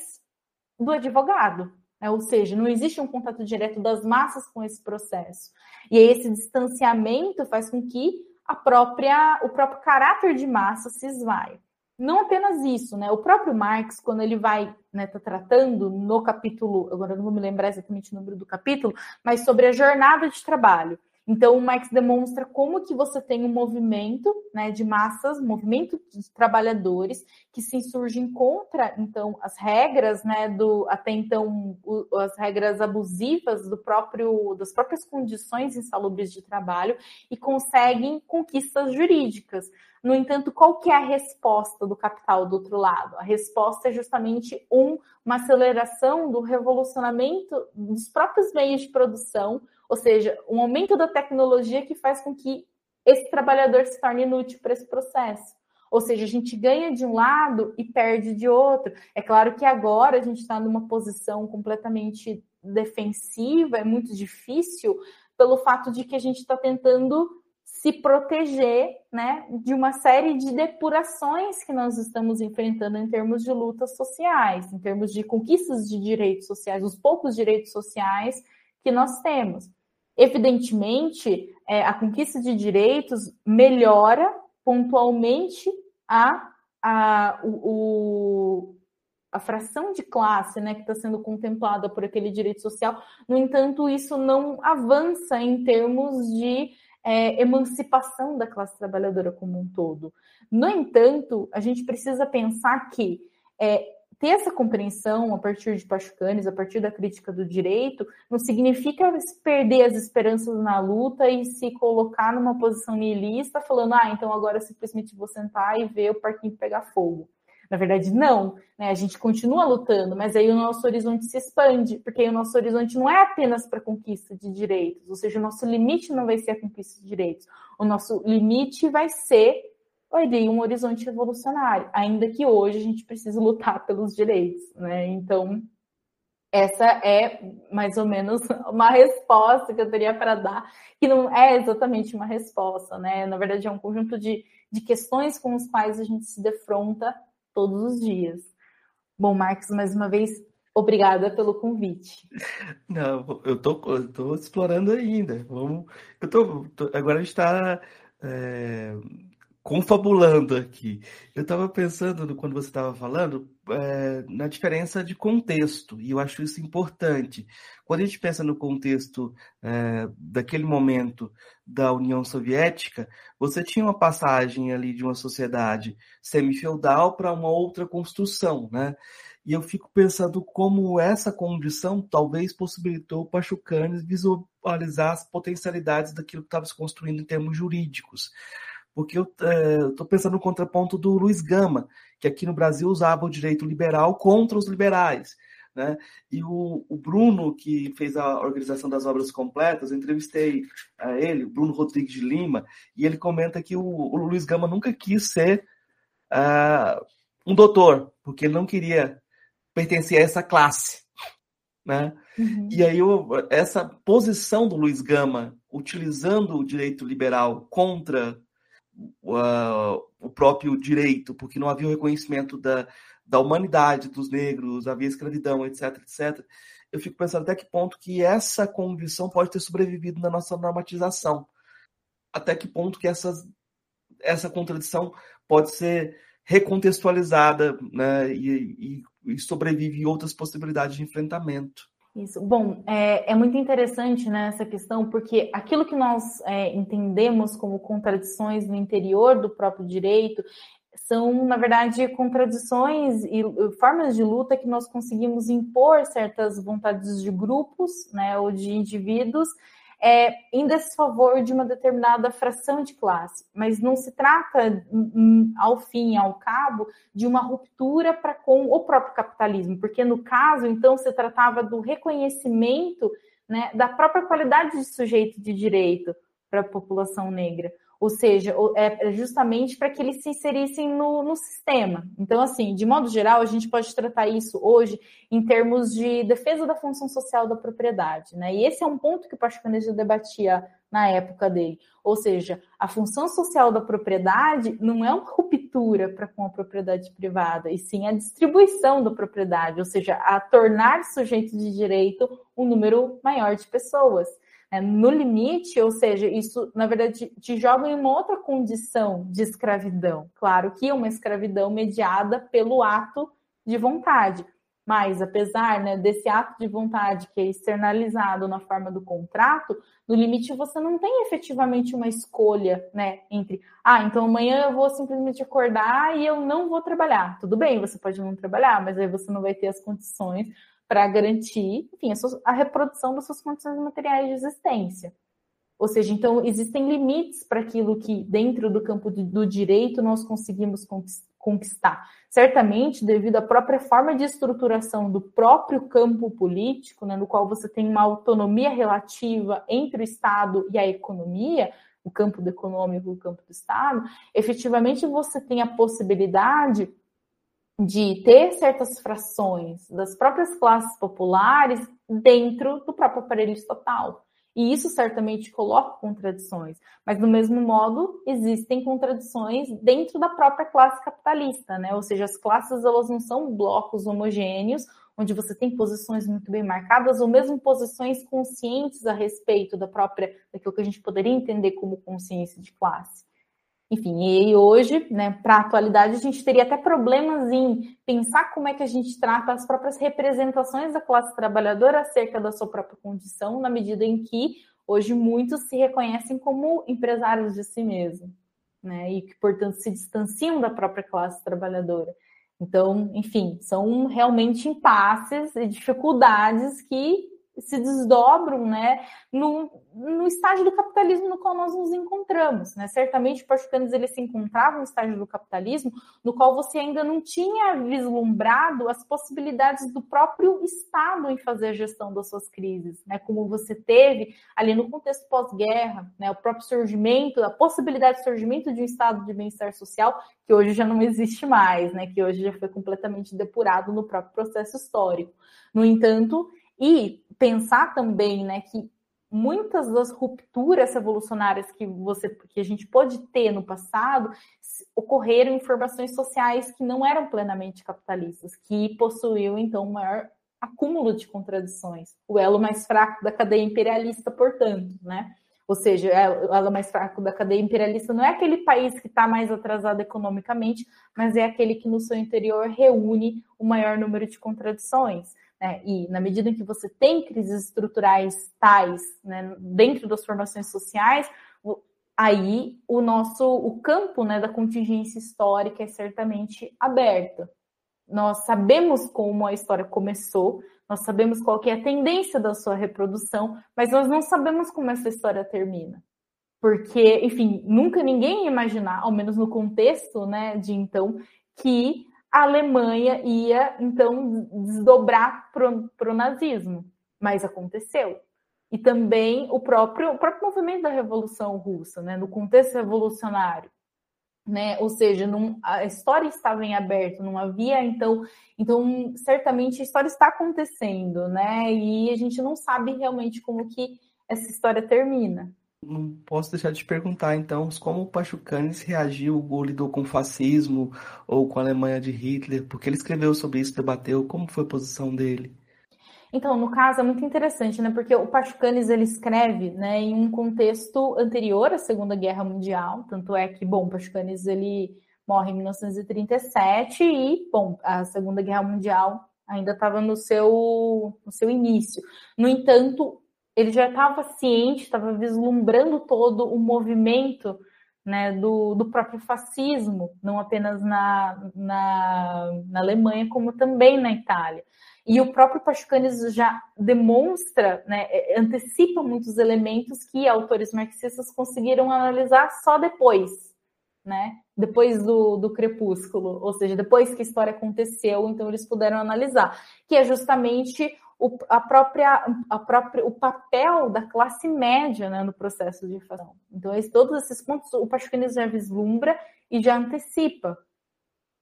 do advogado. Né? Ou seja, não existe um contato direto das massas com esse processo. E esse distanciamento faz com que a própria, o próprio caráter de massa se esvaia. Não apenas isso, né? O próprio Marx, quando ele vai né, tá tratando no capítulo, agora não vou me lembrar exatamente o número do capítulo, mas sobre a jornada de trabalho. Então, o Marx demonstra como que você tem um movimento né, de massas, movimento de trabalhadores que se insurgem contra, então, as regras, né, do até então, o, as regras abusivas do próprio, das próprias condições insalubres de trabalho e conseguem conquistas jurídicas. No entanto, qual que é a resposta do capital do outro lado? A resposta é justamente um, uma aceleração do revolucionamento dos próprios meios de produção, ou seja, um aumento da tecnologia que faz com que esse trabalhador se torne inútil para esse processo. Ou seja, a gente ganha de um lado e perde de outro. É claro que agora a gente está numa posição completamente defensiva, é muito difícil, pelo fato de que a gente está tentando se proteger né, de uma série de depurações que nós estamos enfrentando em termos de lutas sociais, em termos de conquistas de direitos sociais, os poucos direitos sociais que nós temos. Evidentemente, é, a conquista de direitos melhora pontualmente a, a, o, a fração de classe né, que está sendo contemplada por aquele direito social. No entanto, isso não avança em termos de é, emancipação da classe trabalhadora como um todo. No entanto, a gente precisa pensar que é, ter essa compreensão a partir de Pachucanes, a partir da crítica do direito, não significa perder as esperanças na luta e se colocar numa posição nihilista, falando, ah, então agora simplesmente vou sentar e ver o parquinho pegar fogo. Na verdade, não. Né? A gente continua lutando, mas aí o nosso horizonte se expande, porque aí o nosso horizonte não é apenas para conquista de direitos, ou seja, o nosso limite não vai ser a conquista de direitos. O nosso limite vai ser aí, um horizonte revolucionário, ainda que hoje a gente precise lutar pelos direitos. Né? Então, essa é mais ou menos uma resposta que eu teria para dar, que não é exatamente uma resposta, né? Na verdade, é um conjunto de, de questões com os quais a gente se defronta todos os dias. Bom, Marcos, mais uma vez, obrigada pelo convite. Não, eu tô, tô explorando ainda. Vamos, eu tô, tô agora a gente está é, confabulando aqui. Eu estava pensando, quando você estava falando, é, na diferença de contexto, e eu acho isso importante. Quando a gente pensa no contexto é, daquele momento da União Soviética, você tinha uma passagem ali de uma sociedade semi-feudal para uma outra construção, né? E eu fico pensando como essa condição talvez possibilitou para Pachucanes visualizar as potencialidades daquilo que estava se construindo em termos jurídicos porque eu estou é, pensando no contraponto do Luiz Gama, que aqui no Brasil usava o direito liberal contra os liberais. Né? E o, o, Bruno, que fez a organização das obras completas, eu entrevistei a ele, o Bruno Rodrigues de Lima, e ele comenta que o, o Luiz Gama nunca quis ser uh, um doutor, porque ele não queria pertencer a essa classe. Né? Uhum. E aí eu, essa posição do Luiz Gama, utilizando o direito liberal contra uh, o próprio direito, porque não havia o reconhecimento da, da humanidade dos negros, havia escravidão, etc, etc. Eu fico pensando até que ponto que essa condição pode ter sobrevivido na nossa normatização. Até que ponto que essas, essa contradição pode ser recontextualizada né, e, e, e sobrevive outras possibilidades de enfrentamento. Isso. Bom, é, é, muito interessante né, essa questão, porque aquilo que nós é, entendemos como contradições no interior do próprio direito são, na verdade, contradições e formas de luta que nós conseguimos impor certas vontades de grupos né, ou de indivíduos é, em desfavor de uma determinada fração de classe, mas não se trata, ao fim e ao cabo, de uma ruptura para com o próprio capitalismo, porque no caso, então, se tratava do reconhecimento né, da própria qualidade de sujeito de direito para a população negra ou seja, é justamente para que eles se inserissem no, no, sistema. Então, assim, de modo geral, a gente pode tratar isso hoje em termos de defesa da função social da propriedade, né? E esse é um ponto que o já debatia na época dele. Ou seja, a função social da propriedade não é uma ruptura para com a propriedade privada, e sim a distribuição da propriedade, ou seja, a tornar sujeito de direito um número maior de pessoas é, no limite, ou seja, isso na verdade te joga em uma outra condição de escravidão. Claro que uma escravidão mediada pelo ato de vontade, mas apesar né, desse ato de vontade que é externalizado na forma do contrato, no limite você não tem efetivamente uma escolha, né, entre ah, então amanhã eu vou simplesmente acordar e eu não vou trabalhar. Tudo bem, você pode não trabalhar, mas aí você não vai ter as condições para garantir, enfim, a, reprodução das suas condições materiais de existência. Ou seja, então existem limites para aquilo que dentro do campo do, direito nós conseguimos conquistar. Certamente, devido à própria forma de estruturação do próprio campo político, né, no qual você tem uma autonomia relativa entre o Estado e a economia, o campo do econômico e o campo do Estado, efetivamente você tem a possibilidade de ter certas frações das próprias classes populares dentro do próprio aparelho estatal. E isso certamente coloca contradições, mas do mesmo modo existem contradições dentro da própria classe capitalista, né? Ou seja, as classes elas não são blocos homogêneos onde você tem posições muito bem marcadas ou mesmo posições conscientes a respeito da própria daquilo que a gente poderia entender como consciência de classe. Enfim, e hoje, né, para a atualidade, a gente teria até problemas em pensar como é que a gente trata as próprias representações da classe trabalhadora acerca da sua própria condição, na medida em que hoje muitos se reconhecem como empresários de si mesmo, né, e que, portanto, se distanciam da própria classe trabalhadora. Então, enfim, são realmente impasses e dificuldades que se desdobram né, no, no estágio do capitalismo no qual nós nos encontramos. Né? Certamente, portugueses eles se encontravam no estágio do capitalismo no qual você ainda não tinha vislumbrado as possibilidades do próprio Estado em fazer a gestão das suas crises, né? como você teve ali no contexto pós-guerra, né? o próprio surgimento, a possibilidade de surgimento de um Estado de bem-estar social que hoje já não existe mais, né? que hoje já foi completamente depurado no próprio processo histórico. No entanto, e pensar também, né, que muitas das rupturas revolucionárias que você que a gente pode ter no passado ocorreram em formações sociais que não eram plenamente capitalistas, que possuíam então um maior acúmulo de contradições, o elo mais fraco da cadeia imperialista, portanto, né? Ou seja, o elo mais fraco da cadeia imperialista não é aquele país que está mais atrasado economicamente, mas é aquele que no seu interior reúne o maior número de contradições. Né? E na medida em que você tem crises estruturais tais né, dentro das formações sociais, aí o nosso o campo né, da contingência histórica é certamente aberto. Nós sabemos como a história começou, nós sabemos qual é a tendência da sua reprodução, mas nós não sabemos como essa história termina. Porque, enfim, nunca ninguém ia imaginar, ao menos no contexto né, de então, que a Alemanha ia, então, desdobrar para o nazismo. Mas aconteceu. E também o próprio, o próprio movimento da Revolução Russa, né, no contexto revolucionário. Né? Ou seja, a história estava em aberto, não havia, então, então, certamente a história está acontecendo, né? E a gente não sabe realmente como que essa história termina não posso deixar de perguntar, então, como o Pachucanes reagiu ou lidou com o fascismo ou com a Alemanha de Hitler, porque ele escreveu sobre isso, debateu, como foi a posição dele? Então, no caso, é muito interessante, né? Porque o Pachucanes, ele escreve né, em um contexto anterior à Segunda Guerra Mundial, tanto é que, bom, o Pachucanes, ele morre em 1937 e, bom, a Segunda Guerra Mundial ainda estava no seu, no seu início. No entanto, ele já estava ciente, estava vislumbrando todo o movimento né, do, do próprio fascismo, não apenas na, na, na, Alemanha, como também na Itália. E o próprio Pachucanes já demonstra, né, é, antecipa muitos elementos que autores marxistas conseguiram analisar só depois, né, depois do, do crepúsculo, ou seja, depois que a história aconteceu, então eles puderam analisar, que é justamente o, a própria, a própria, o papel da classe média né, no processo de fascismo. Então, esse, todos esses pontos o Pachucanes já vislumbra e já antecipa.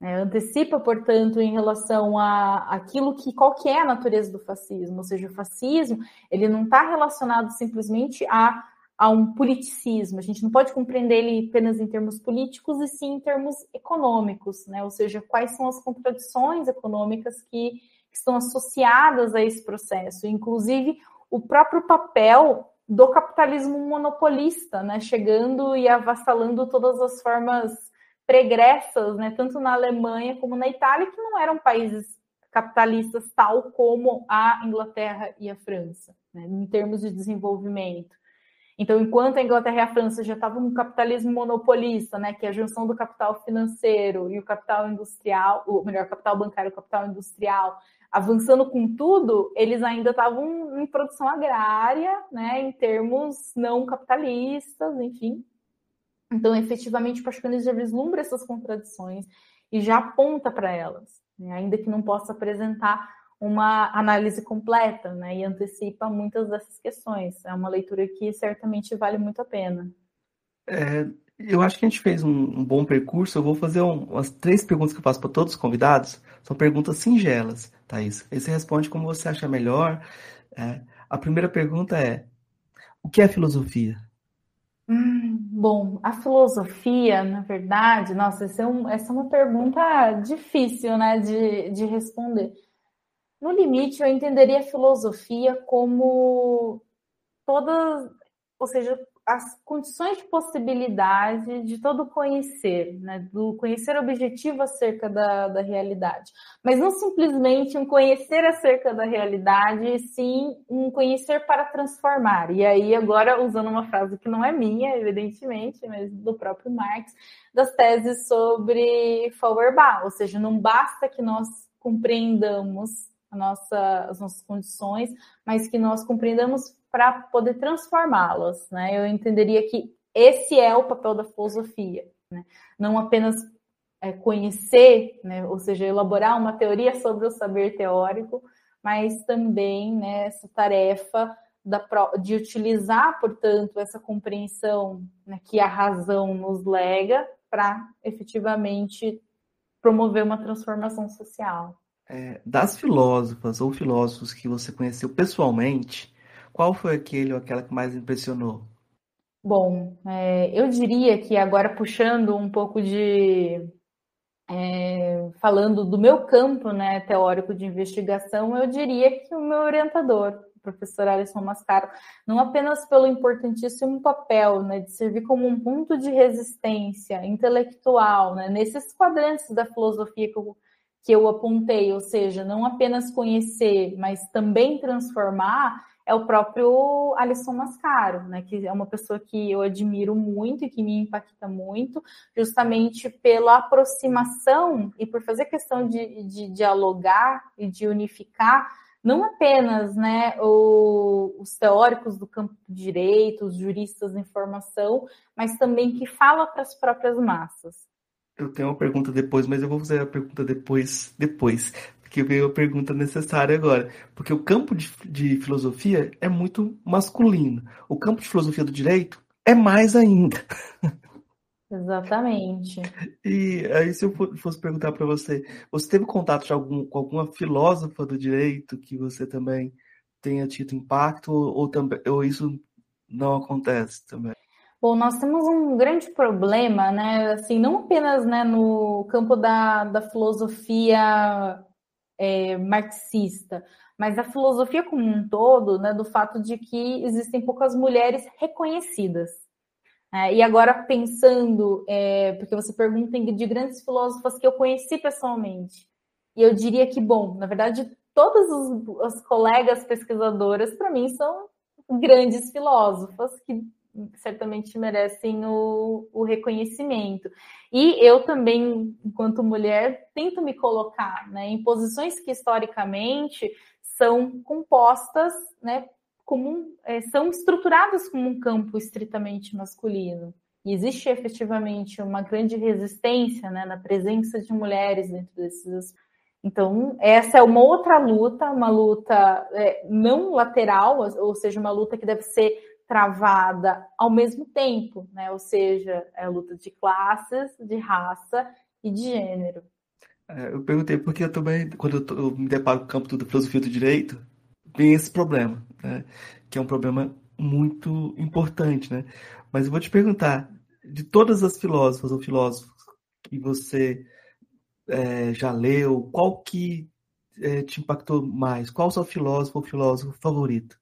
Né, antecipa, portanto, em relação a aquilo que qual que é a natureza do fascismo, ou seja, o fascismo ele não está relacionado simplesmente a, a um politicismo. A gente não pode compreender ele apenas em termos políticos e sim em termos econômicos, né? Ou seja, quais são as contradições econômicas que que estão associadas a esse processo, inclusive o próprio papel do capitalismo monopolista, né, chegando e avassalando todas as formas pregressas, né, tanto na Alemanha como na Itália, que não eram países capitalistas tal como a Inglaterra e a França, né, em termos de desenvolvimento. Então, enquanto a Inglaterra e a França já estavam no capitalismo monopolista, né, que é a junção do capital financeiro e o capital industrial, ou melhor, capital bancário e o capital industrial, avançando com tudo, eles ainda estavam em produção agrária, né, em termos não capitalistas, enfim. Então, efetivamente, o Pascoal já vislumbra essas contradições e já aponta para elas, né, ainda que não possa apresentar uma análise completa, né, e antecipa muitas dessas questões. É uma leitura que certamente vale muito a pena. É, eu acho que a gente fez um, um bom percurso. Eu vou fazer um, umas três perguntas que eu faço para todos os convidados. São perguntas singelas, Thaís. Aí você responde como você acha melhor. É, a primeira pergunta é: o que é filosofia? Hum, bom, a filosofia, na verdade, nossa, essa é, um, essa é uma pergunta difícil, né, de, de responder. No limite, eu entenderia a filosofia como todas, ou seja, as condições de possibilidade de todo conhecer, né? do conhecer objetivo acerca da, da realidade. Mas não simplesmente um conhecer acerca da realidade, sim um conhecer para transformar. E aí, agora, usando uma frase que não é minha, evidentemente, mas do próprio Marx, das teses sobre Feuerbach, ou seja, não basta que nós compreendamos nossa, as nossas condições, mas que nós compreendamos para poder transformá-las. Né? Eu entenderia que esse é o papel da filosofia, né? não apenas é, conhecer, né? ou seja, elaborar uma teoria sobre o saber teórico, mas também né, essa tarefa da, de utilizar, portanto, essa compreensão né, que a razão nos lega para efetivamente promover uma transformação social. É, das filósofas ou filósofos que você conheceu pessoalmente, qual foi aquele ou aquela que mais impressionou? Bom, é, eu diria que agora puxando um pouco de. É, falando do meu campo né, teórico de investigação, eu diria que o meu orientador, o professor Alisson Mascaro, não apenas pelo importantíssimo papel né, de servir como um ponto de resistência intelectual né, nesses quadrantes da filosofia que eu, que eu apontei, ou seja, não apenas conhecer, mas também transformar é o próprio Alisson Mascaro, né, que é uma pessoa que eu admiro muito e que me impacta muito, justamente pela aproximação e por fazer questão de, de dialogar e de unificar não apenas né, o, os teóricos do campo do direito, os juristas da informação, mas também que fala para as próprias massas. Eu tenho uma pergunta depois, mas eu vou fazer a pergunta depois, depois que veio a pergunta necessária agora. Porque o campo de, de filosofia é muito masculino. O campo de filosofia do direito é mais ainda. Exatamente. E aí, se eu fosse perguntar para você, você teve contato algum, com alguma filósofa do direito que você também tenha tido impacto, ou, ou, também, ou isso não acontece também? Bom, nós temos um grande problema, né? Assim, não apenas né, no campo da, da filosofia é, marxista, mas a filosofia como um todo, né, do fato de que existem poucas mulheres reconhecidas. É, e agora pensando, é, porque você pergunta de grandes filósofas que eu conheci pessoalmente, e eu diria que, bom, na verdade, todas as colegas pesquisadoras, para mim, são grandes filósofas que certamente merecem o, o, reconhecimento. E eu também, enquanto mulher, tento me colocar né, em posições que historicamente são compostas, né, como, é, são estruturadas como um campo estritamente masculino. E existe efetivamente uma grande resistência né, na presença de mulheres dentro desses. Então, essa é uma outra luta, uma luta é, não lateral, ou seja, uma luta que deve ser travada ao mesmo tempo, né? Ou seja, é a luta de classes, de raça e de gênero. É, eu perguntei porque eu também, quando eu, tô, eu me deparo com o campo da filosofia do direito, vem esse problema, né? Que é um problema muito importante, né? Mas eu vou te perguntar, de todas as filósofas ou filósofos que você é, já leu, qual que é, te impactou mais? Qual o seu filósofo ou filósofo favorito?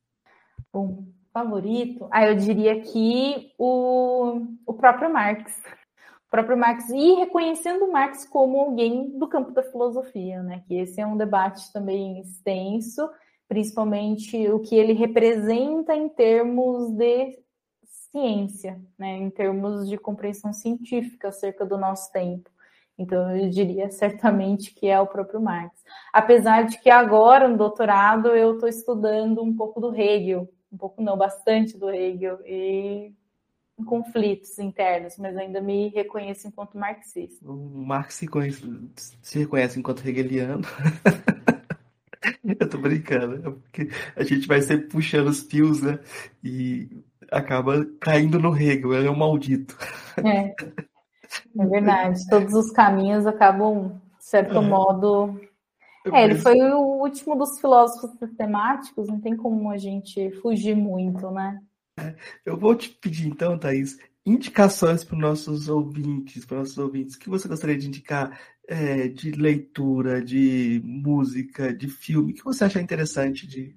Bom, favorito? Ah, eu diria que o, o próprio Marx. O próprio Marx, e reconhecendo Marx como alguém do campo da filosofia, né? Que esse é um debate também extenso, principalmente o que ele representa em termos de ciência, né? Em termos de compreensão científica acerca do nosso tempo. Então, eu diria certamente que é o próprio Marx. Apesar de que agora, no doutorado, eu estou estudando um pouco do Hegel, um pouco não, bastante do Hegel e conflitos internos, mas ainda me reconheço enquanto marxista. O Marx se, conhece, se reconhece enquanto hegeliano. Eu tô brincando, é porque a gente vai sempre puxando os fios, né? E acaba caindo no Hegel, ele é um maldito. É, é verdade. Todos os caminhos acabam, de certo é. modo, é, ele foi o último dos filósofos sistemáticos, não tem como a gente fugir muito, né? É, eu vou te pedir então, Thaís, indicações para os nossos ouvintes, para nossos ouvintes, que você gostaria de indicar é, de leitura, de música, de filme, que você acha interessante de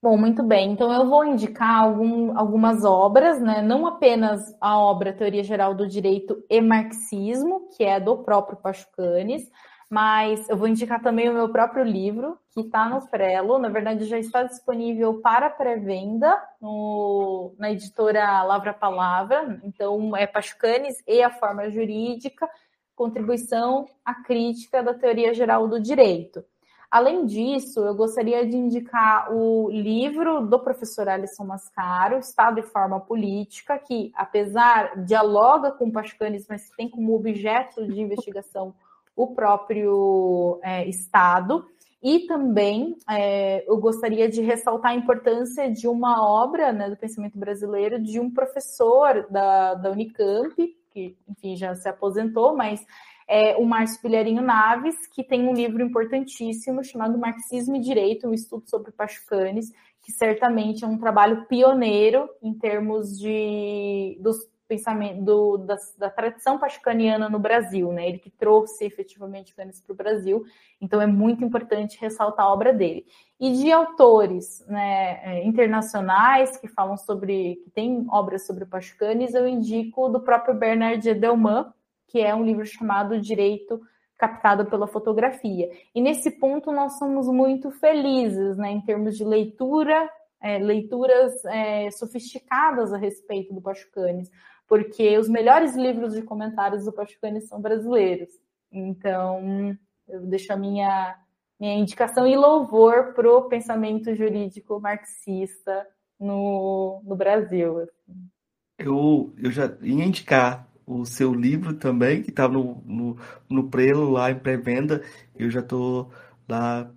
Bom, muito bem. Então eu vou indicar algum, algumas obras, né? Não apenas a obra Teoria Geral do Direito e Marxismo, que é do próprio Pachucanes, mas eu vou indicar também o meu próprio livro, que está no Frelo. Na verdade, já está disponível para pré-venda na editora Lavra Palavra. Então, é Pachucanes e a Forma Jurídica, contribuição à crítica da teoria geral do direito. Além disso, eu gostaria de indicar o livro do professor Alisson Mascaro, Estado e Forma Política, que, apesar, dialoga com Pachucanes, mas tem como objeto de investigação o próprio é, Estado. E também é, eu gostaria de ressaltar a importância de uma obra né, do pensamento brasileiro de um professor da, da Unicamp, que, enfim, já se aposentou, mas é o Márcio Pilharinho Naves, que tem um livro importantíssimo chamado Marxismo e Direito, um estudo sobre Pachucanes, que certamente é um trabalho pioneiro em termos de dos pensamentos do, da, da, tradição pachucaniana no Brasil, né? Ele que trouxe efetivamente Canes para o Brasil, então é muito importante ressaltar a obra dele. E de autores né, é, internacionais que falam sobre, que tem obras sobre Pachucanes, eu indico do próprio Bernard Edelman, que é um livro chamado Direito Captado pela Fotografia. E nesse ponto nós somos muito felizes, né, em termos de leitura, é, leituras é, sofisticadas a respeito do Pachucanes, porque os melhores livros de comentários do Pachucanes são brasileiros. Então, eu deixo a minha, minha indicação e louvor para o pensamento jurídico marxista no, no Brasil. Assim. Eu, eu já ia indicar o seu livro também, que estava no, no, no prelo lá em pré-venda. Eu já estou lá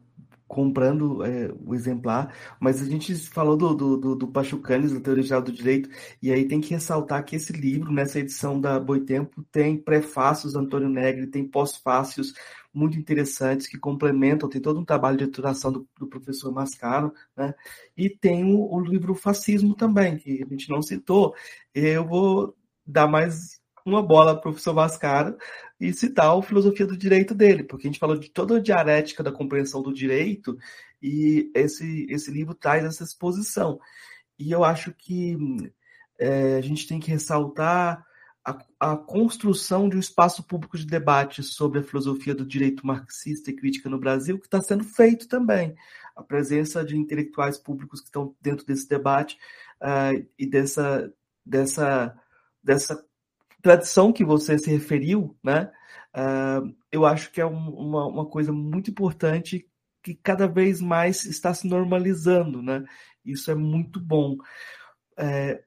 comprando é, o exemplar, mas a gente falou do, do, do, do Pachucanes, da Teoria do Direito, e aí tem que ressaltar que esse livro, nessa edição da Boitempo, tem prefácios do Antônio Negri, tem pós-fácios muito interessantes que complementam, tem todo um trabalho de editoração do, do professor Mascaro, né? E tem o, o livro Fascismo também, que a gente não citou. Eu vou dar mais uma bola para o professor Mascaro e citar a filosofia do direito dele, porque a gente falou de toda a dialética da compreensão do direito e esse, esse livro traz essa exposição. E eu acho que é, a gente tem que ressaltar a, a, construção de um espaço público de debate sobre a filosofia do direito marxista e crítica no Brasil, que está sendo feito também. A presença de intelectuais públicos que estão dentro desse debate uh, e dessa, dessa, dessa tradição que você se referiu, né? Uh, eu acho que é um, uma, uma coisa muito importante que cada vez mais está se normalizando, né? Isso é muito bom. É,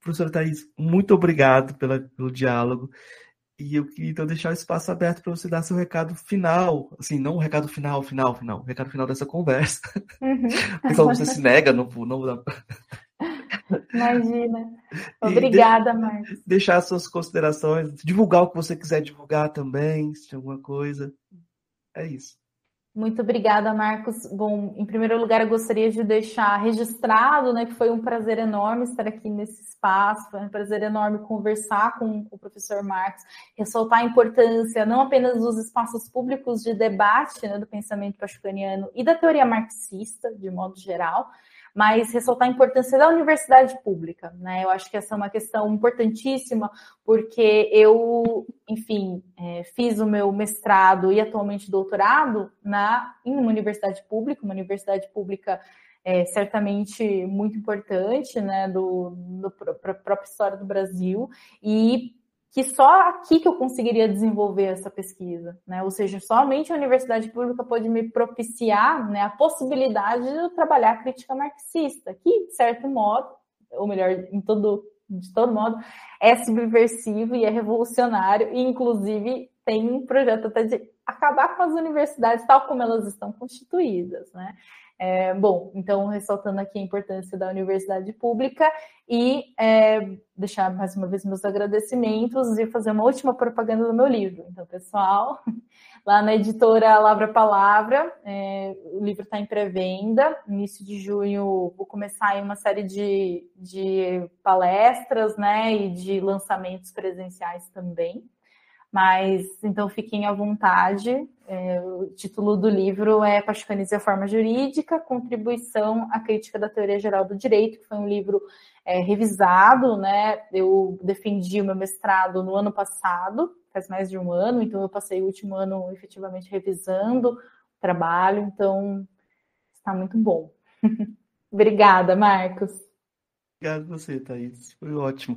professora Thais, muito obrigado pela, pelo diálogo. E eu queria então deixar o espaço aberto para você dar seu recado final. Assim, não o recado final, final, final. O recado final dessa conversa. Uhum. Porque você se nega, não, não, Imagina. Obrigada, de, Marcos. Deixar suas considerações, divulgar o que você quiser divulgar também, se tem alguma coisa. É isso. Muito obrigada, Marcos. Bom, em primeiro lugar, eu gostaria de deixar registrado, né, que foi um prazer enorme estar aqui nesse espaço, foi um prazer enorme conversar com o professor Marcos, ressaltar a importância não apenas dos espaços públicos de debate né, do pensamento pachucaniano e da teoria marxista, de modo geral, mas ressaltar a importância da universidade pública, né? Eu acho que essa é uma questão importantíssima, porque eu, enfim, é, fiz o meu mestrado e atualmente doutorado na, em uma universidade pública, uma universidade pública é, certamente muito importante, né, do, do, pra própria história do Brasil, e que só aqui que eu conseguiria desenvolver essa pesquisa, né? Ou seja, somente a universidade pública pode me propiciar né, a possibilidade de eu trabalhar a crítica marxista, que, de certo modo, ou melhor, em todo, de todo modo, é subversivo e é revolucionário, e inclusive tem um projeto até de acabar com as universidades tal como elas estão constituídas, né? É, bom, então, ressaltando aqui a importância da universidade pública e é, deixar mais uma vez meus agradecimentos e fazer uma última propaganda do meu livro. Então, pessoal, lá na editora Lavra Palavra, é, o livro está em pré-venda. Início de junho vou começar uma série de, de palestras né, e de lançamentos presenciais também. Mas então fiquem à vontade. É, o título do livro é Pachucanize a Forma Jurídica, Contribuição à Crítica da Teoria Geral do Direito, que foi um livro é, revisado, né? Eu defendi o meu mestrado no ano passado, faz mais de um ano, então eu passei o último ano efetivamente revisando o trabalho, então está muito bom. Obrigada, Marcos. Obrigado você, Thaís. Foi ótimo.